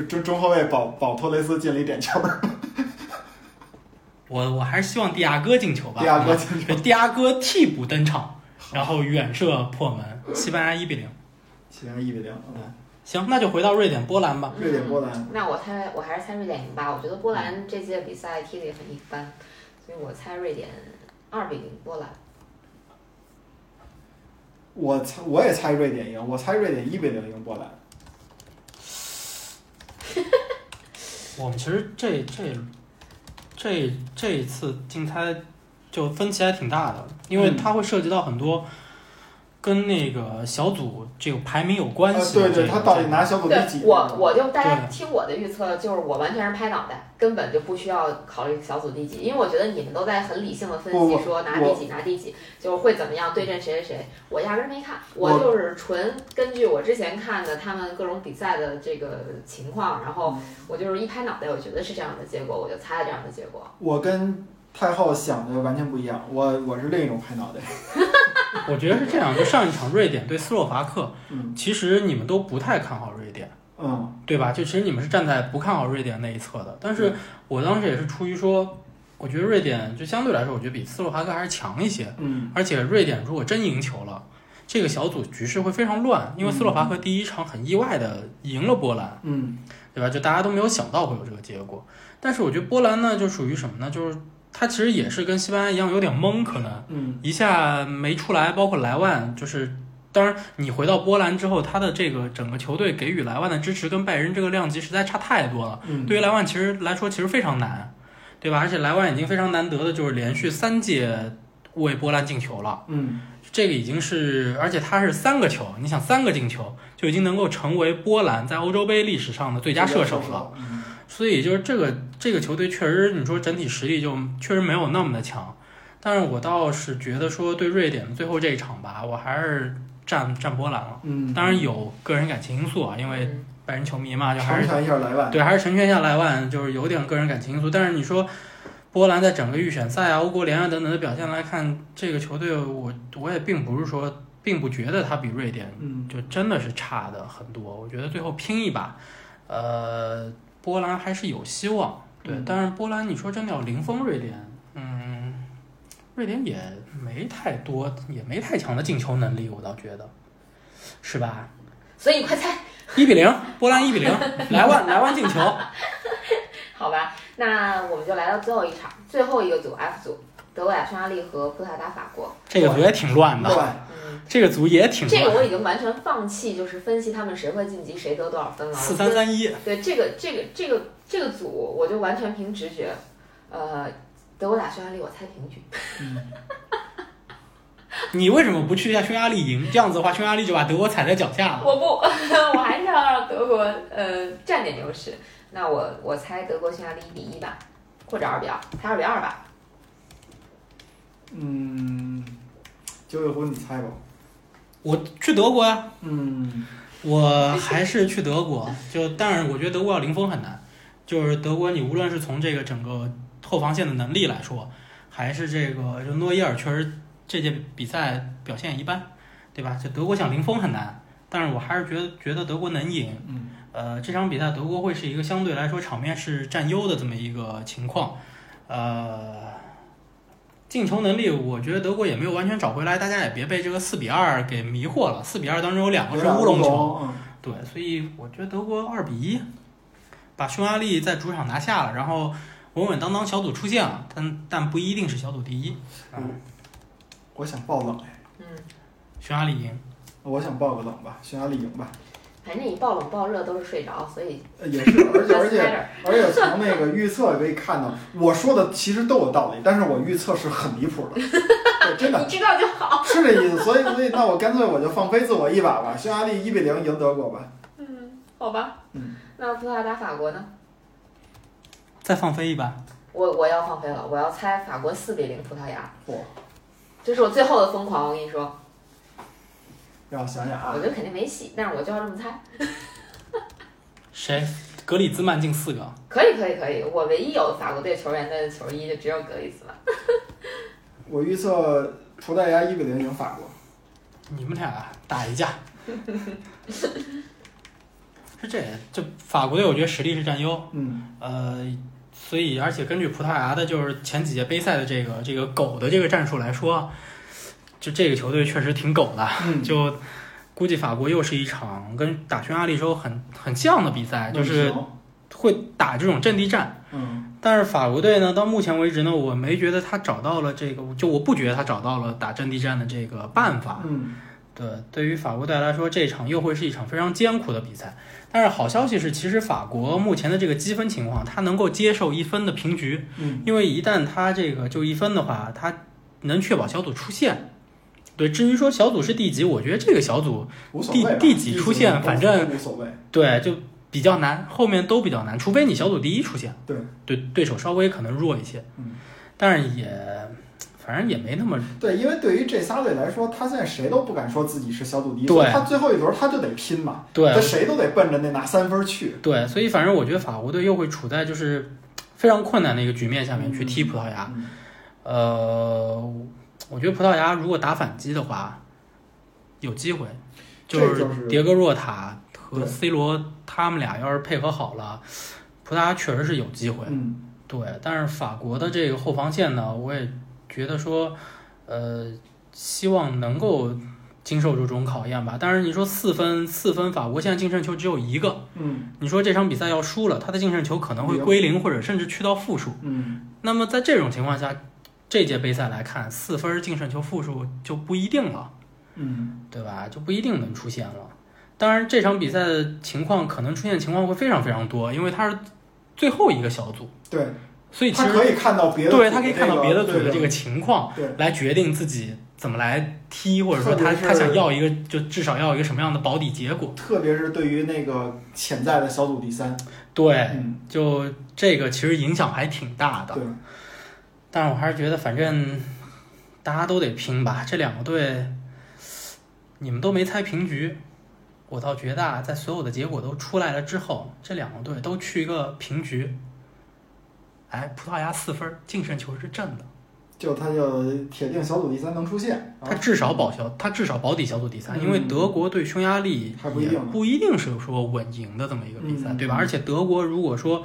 Speaker 2: 中中后卫保保托雷斯进了一点球，
Speaker 3: 我我还是希望迪亚哥进球吧。
Speaker 2: 迪亚哥
Speaker 3: 啊
Speaker 2: 进球。
Speaker 3: 对，蒂亚戈替补登场，然后远射破门，西班牙一比零。
Speaker 2: 西班牙一比零。嗯
Speaker 3: 行，那就回到瑞典波兰吧。
Speaker 2: 瑞典波兰，
Speaker 1: 那我猜，我还是猜瑞典赢吧。我觉得波兰这届比赛踢的也很一般，所以我猜瑞典二比零波兰。
Speaker 2: 我猜我也猜瑞典赢，我猜瑞典一比零赢波兰。
Speaker 3: 我们其实这这这这一次竞猜就分歧还挺大的，因为
Speaker 2: 嗯。
Speaker 3: 它会涉及到很多跟那个小组这个排名有关
Speaker 2: 呃，
Speaker 3: 系的、
Speaker 2: 对对，他到底拿小组第
Speaker 1: 对
Speaker 2: 几？
Speaker 1: 我，我就大家听我的预测，就是我完全是拍脑袋，根本就不需要考虑小组第几，因为我觉得你们都在很理性的分析说拿第几拿第几，就是会怎么样对阵谁谁谁，我压根儿没看，我
Speaker 2: 我
Speaker 1: 就是纯根据我之前看的他们各种比赛的这个情况，然后我就是一拍脑袋，我觉得是这样的结果，我就猜了这样的结果。
Speaker 2: 我跟太后想的完全不一样，我我是另一种拍脑袋。
Speaker 3: 我觉得是这样，就上一场瑞典对斯洛伐克，
Speaker 2: 嗯
Speaker 3: 其实你们都不太看好瑞典，
Speaker 2: 嗯
Speaker 3: 对吧？就其实你们是站在不看好瑞典那一侧的，但是我当时也是出于说，我觉得瑞典就相对来说，我觉得比斯洛伐克还是强一些，
Speaker 2: 嗯
Speaker 3: 而且瑞典如果真赢球了。这个小组局势会非常乱，因为斯洛伐克第一场很意外的赢了波兰，
Speaker 2: 嗯
Speaker 3: 对吧？就大家都没有想到会有这个结果。但是我觉得波兰呢，就属于什么呢？就是他其实也是跟西班牙一样有点懵，可能
Speaker 2: 嗯
Speaker 3: 一下没出来，包括莱万，就是当然你回到波兰之后，他的这个整个球队给予莱万的支持跟拜仁这个量级实在差太多了。
Speaker 2: 嗯，
Speaker 3: 对于莱万其实来说其实非常难，对吧？而且莱万已经非常难得的就是连续三届为波兰进球了。
Speaker 2: 嗯
Speaker 3: 这个已经是，而且他是三个球，你想三个进球就已经能够成为波兰在欧洲杯历史上的最佳射手了。。
Speaker 2: 嗯
Speaker 3: 所以就是这个这个球队确实，你说整体实力就确实没有那么的强。但是我倒是觉得说对瑞典最后这一场吧，我还是站站波兰了。
Speaker 2: 嗯，
Speaker 3: 当然有个人感情因素啊，因为
Speaker 1: 嗯
Speaker 3: 拜仁球迷嘛，就还是
Speaker 2: 成全一下莱万。
Speaker 3: 对，还是成全一下莱万，就是有点个人感情因素。但是你说波兰在整个预选赛啊、欧国联啊等等的表现来看，这个球队我我也并不是说，并不觉得他比瑞典
Speaker 2: 嗯，
Speaker 3: 就真的是差的很多。我觉得最后拼一把，呃，波兰还是有希望。对，
Speaker 2: 嗯
Speaker 3: 但是波兰你说真的要零封瑞典，嗯，瑞典也没太多，也没太强的进球能力，我倒觉得，是吧？
Speaker 1: 所以你快猜，
Speaker 3: 一比零，波兰一比零，莱万 莱万进球。
Speaker 1: 好吧？那我们就来到最后一场，最后一个组 F 组，德国打匈牙利和葡萄牙打法国。
Speaker 3: 这个组也挺乱的，
Speaker 2: 乱，
Speaker 1: 嗯，
Speaker 3: 这个组也挺
Speaker 1: 这个。我已经完全放弃，就是分析他们谁会晋级，谁得多少分了。
Speaker 3: 四三三一，
Speaker 1: 对这个这个这个这个组，我就完全凭直觉。呃，德国打匈牙利，我猜平局。
Speaker 3: 你为什么不去一下匈牙利赢？这样子的话，匈牙利就把德国踩在脚下了。
Speaker 1: 我不，我还是要让德国呃占点优势。那我我猜德国匈牙利一比一吧，或者二比二，猜二比二吧。
Speaker 2: 嗯，九尾狐你猜吧。
Speaker 3: 我去德国呀，
Speaker 2: 嗯，
Speaker 3: 我还是去德国。就但是我觉得德国要零封很难。就是德国，你无论是从这个整个后防线的能力来说，还是这个就诺伊尔确实这届比赛表现一般，对吧？就德国想零封很难，但是我还是觉得觉得德国能赢。
Speaker 2: 嗯，
Speaker 3: 呃，这场比赛德国会是一个相对来说场面是占优的这么一个情况，呃，进球能力我觉得德国也没有完全找回来，大家也别被这个四比二给迷惑了。四比二当中有两个是乌龙球，
Speaker 2: 嗯，
Speaker 3: 对，所以我觉得德国二比一把匈牙利在主场拿下了，然后稳稳当当小组出线了，但但不一定是小组第一。嗯，
Speaker 2: 我想爆冷哎，
Speaker 1: 嗯，
Speaker 3: 匈牙利赢，
Speaker 2: 我想爆个冷吧，匈牙利赢吧。
Speaker 1: 反正你暴冷暴热都是睡着，所以
Speaker 2: 呃也是，而且 而且。而且从那个预测可以看到，我说的其实都有道理，但是我预测是很离谱的，对，真的
Speaker 1: 你知道就好。
Speaker 2: 是这意思。所以所以那我干脆我就放飞自我一把吧，匈牙利一比零赢德国吧。
Speaker 1: 嗯，好吧。
Speaker 2: 嗯，
Speaker 1: 那葡萄牙打法国呢？
Speaker 3: 再放飞一把。
Speaker 1: 我我要放飞了，我要猜法国四比零葡萄牙。
Speaker 2: 嚯，
Speaker 1: 这是我最后的疯狂，我跟你说，
Speaker 2: 让我想想啊
Speaker 1: 我，觉得肯定没戏，但是我就要这么猜。
Speaker 3: 谁？格里兹曼进四个，
Speaker 1: 可以可以可以，我唯一有法国队球员的球衣就只有格里兹曼。
Speaker 2: 我预测葡萄牙一比零赢法国。
Speaker 3: 你们俩打一架。是这，就法国队，我觉得实力是占优，
Speaker 2: 嗯
Speaker 3: 呃，所以而且根据葡萄牙的，就是前几届杯赛的这个这个狗的这个战术来说，就这个球队确实挺狗的，
Speaker 2: 嗯，
Speaker 3: 就估计法国又是一场跟打匈牙利时候很很像的比赛，就是会打这种阵地战。
Speaker 2: 嗯
Speaker 3: 但是法国队呢，到目前为止呢，我没觉得他找到了这个，就我不觉得他找到了打阵地战的这个办法。
Speaker 2: 嗯
Speaker 3: 对，对于法国队来说，这场又会是一场非常艰苦的比赛。但是好消息是，其实法国目前的这个积分情况，他能够接受一分的平局，
Speaker 2: 嗯
Speaker 3: 因为一旦他这个就一分的话，他能确保小组出线。对，至于说小组是第几，我觉得这个小组第第几出现反正
Speaker 2: 无所谓。
Speaker 3: 对就比较难，后面都比较难，除非你小组第一出现，
Speaker 2: 对
Speaker 3: 对对手稍微可能弱一些，
Speaker 2: 嗯，
Speaker 3: 但是也反正也没那么
Speaker 2: 对，因为对于这仨队来说，他现在谁都不敢说自己是小组第一，
Speaker 3: 对
Speaker 2: 他最后一轮他就得拼嘛，
Speaker 3: 对
Speaker 2: 他谁都得奔着那拿三分去。
Speaker 3: 对，所以反正我觉得法国队又会处在就是非常困难的一个局面下面去踢葡萄牙。
Speaker 2: 嗯
Speaker 3: 呃，我觉得葡萄牙如果打反击的话，有机会，
Speaker 2: 就是
Speaker 3: 迭戈若塔和 C 罗他们俩要是配合好了，葡萄牙确实是有机会。
Speaker 2: 嗯
Speaker 3: 对，但是法国的这个后防线呢，我也觉得说，呃，希望能够经受住这种考验吧。但是你说四分四分，法国现在净胜球只有一个，
Speaker 2: 嗯
Speaker 3: 你说这场比赛要输了，他的净胜球可能会归零，或者甚至去到负数。
Speaker 2: 嗯
Speaker 3: 那么在这种情况下，这届杯赛来看，四分净胜球负数就不一定了，
Speaker 2: 嗯
Speaker 3: 对吧？就不一定能出现了。当然，这场比赛的情况可能出现情况会非常非常多，因为它是最后一个小组。
Speaker 2: 对，
Speaker 3: 所以其实
Speaker 2: 他可以看到别
Speaker 3: 对他可以看到别的组的这个情况，
Speaker 2: 对
Speaker 3: 来决定自己怎么来踢，或者说他他想要一个就至少要一个什么样的保底结果。
Speaker 2: 特别是对于那个潜在的小组第三，
Speaker 3: 对，
Speaker 2: 嗯，
Speaker 3: 就这个其实影响还挺大的。
Speaker 2: 对，
Speaker 3: 但是我还是觉得，反正大家都得拼吧。这两个队，你们都没猜平局，我倒觉得啊，在所有的结果都出来了之后，这两个队都去一个平局。哎，葡萄牙四分，净胜球是正的，
Speaker 2: 就他就铁定小组第三能出现，
Speaker 3: 他至少保小，他至少保底小组第三，
Speaker 2: 嗯
Speaker 3: 因为德国对匈牙利也
Speaker 2: 不一定
Speaker 3: 不一定是说稳赢的这么一个比赛，
Speaker 2: 嗯
Speaker 3: 对吧？而且德国如果说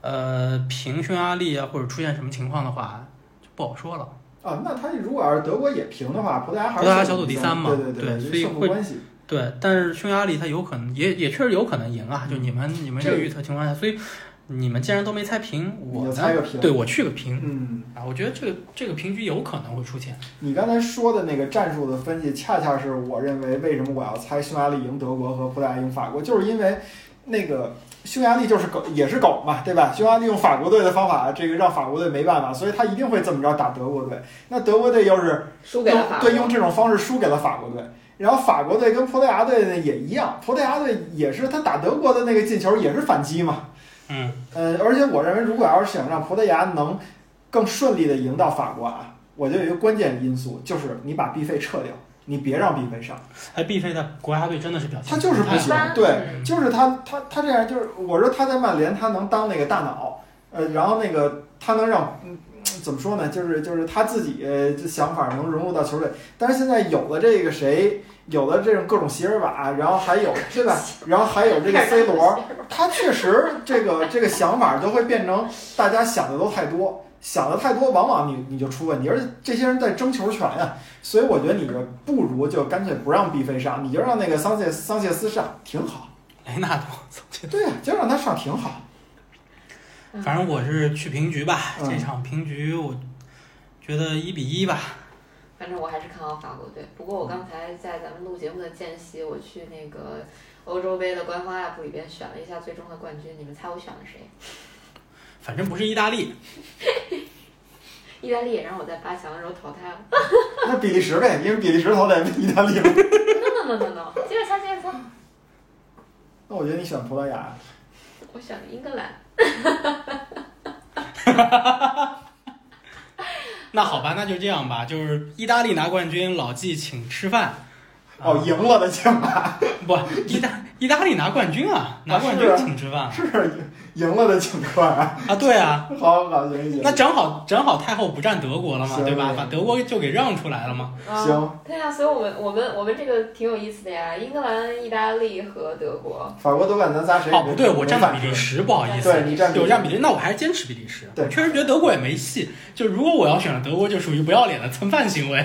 Speaker 3: 呃平匈牙利啊，或者出现什么情况的话，就不好说了。
Speaker 2: 啊，那他如果要是德国也平的话，葡萄牙还是
Speaker 3: 葡萄牙小
Speaker 2: 组
Speaker 3: 组第三嘛
Speaker 2: 对对
Speaker 3: 对所以会
Speaker 2: 关系。
Speaker 3: 对，但是匈牙利他有可能也也确实有可能赢啊，就你们你们这个预测情况下，所以你们既然都没猜平，我
Speaker 2: 就猜个平
Speaker 3: 对我去个平
Speaker 2: 嗯，
Speaker 3: 啊，我觉得这个这个平局有可能会出现。
Speaker 2: 你刚才说的那个战术的分析，恰恰是我认为为什么我要猜匈牙利赢德国和葡萄牙赢法国，就是因为那个匈牙利就是狗，也是狗嘛，对吧？匈牙利用法国队的方法，这个让法国队没办法，所以他一定会这么着打德国队。那德国队又是
Speaker 1: 输给了法国。
Speaker 2: 用对用这种方式输给了法国队。然后法国队跟葡萄牙队呢也一样，葡萄牙队也是他打德国的那个进球也是反击嘛。
Speaker 3: 嗯，
Speaker 2: 呃，而且我认为，如果要是想让葡萄牙能更顺利的赢到法国啊，我觉得有一个关键因素就是你把 B 费撤掉，你别让毕飞上，
Speaker 3: 哎毕飞在国家队真的是表现
Speaker 2: 他就是不行。对，
Speaker 1: 嗯
Speaker 2: 就是他他他这样，就是我说他在曼联他能当那个大脑，呃，然后那个他能让嗯。怎么说呢？就是就是他自己呃这想法能融入到球队，但是现在有了这个谁，有了这种各种席尔瓦，然后还有对吧？然后还有这个 C 罗，他确实这个这个想法都会变成大家想的都太多，想的太多，往往你你就出问题，而且这些人在争球权呀、所以我觉得你就不如就干脆不让毕飞上，你就让那个桑切桑切斯上，挺好。
Speaker 3: 雷纳多，
Speaker 2: 对呀、就让他上挺好。
Speaker 3: 反正我是去平局吧。
Speaker 2: 嗯
Speaker 3: 这场平局，我觉得一比一吧。
Speaker 1: 反正我还是看好法国队。不过我刚才在咱们录节目的间隙，我去那个欧洲杯的官方 app 里边选了一下最终的冠军，你们猜我选了谁？
Speaker 3: 反正不是意大利，
Speaker 1: 意大利也让我在八强的时候淘汰了。
Speaker 2: 那比利时呗，因为比利时淘汰意大利嘛。
Speaker 1: no no no no no，接着猜接着猜，
Speaker 2: 那我觉得你选葡萄牙，
Speaker 1: 我选了英格兰。
Speaker 3: 那好吧，那就这样吧。就是意大利拿冠军，老纪请吃饭。
Speaker 2: 哦，赢了的请吧，
Speaker 3: 不，意大意大利拿冠军啊，拿冠军请吃饭
Speaker 2: 是赢了的情况啊。
Speaker 3: 啊，对啊。
Speaker 2: 好好行行
Speaker 3: 那正好正好太后不占德国了嘛，对吧？把德国就给让出来了嘛。
Speaker 1: 啊
Speaker 2: 行，
Speaker 1: 对啊、所以我们我们我们这个挺有意思的呀，英格兰、意大利和德国。
Speaker 2: 法国夺冠咱仨谁？
Speaker 3: 哦，不对，我站
Speaker 2: 站
Speaker 3: 比利。时，不好意思。
Speaker 2: 对你占
Speaker 3: 对，我站比利时，那我还是坚持比利时。
Speaker 2: 对
Speaker 3: 我确实觉得德国也没戏。就如果我要选了德国，就属于不要脸的蹭饭行为，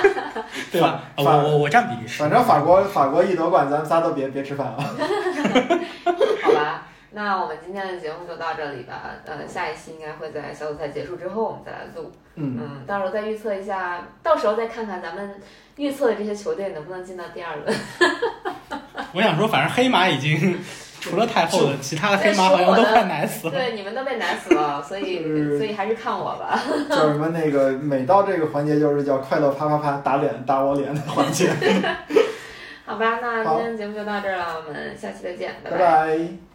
Speaker 3: 对吧？
Speaker 2: 反
Speaker 3: 我我我占比利时。
Speaker 2: 反正法国法国一夺冠，咱仨都别别吃饭啊。
Speaker 1: 好吧，那我们今天的节目就到这里吧。呃，下一期应该会在小组赛结束之后我们再来录。
Speaker 2: 嗯，
Speaker 1: 嗯，到时候再预测一下，到时候再看看咱们预测的这些球队能不能进到第二轮。
Speaker 3: 我想说，反正黑马已经除了太后的，其他的黑马好像都快奶死了。
Speaker 1: 对，你们都被奶死了，所以
Speaker 2: 是
Speaker 1: 所以还是看我吧。
Speaker 2: 叫什么那个每到这个环节就是叫快乐啪啪啪打脸打我脸的环节。
Speaker 1: 好吧，那今天节目就到这儿了，我们下期再见，
Speaker 2: 拜拜。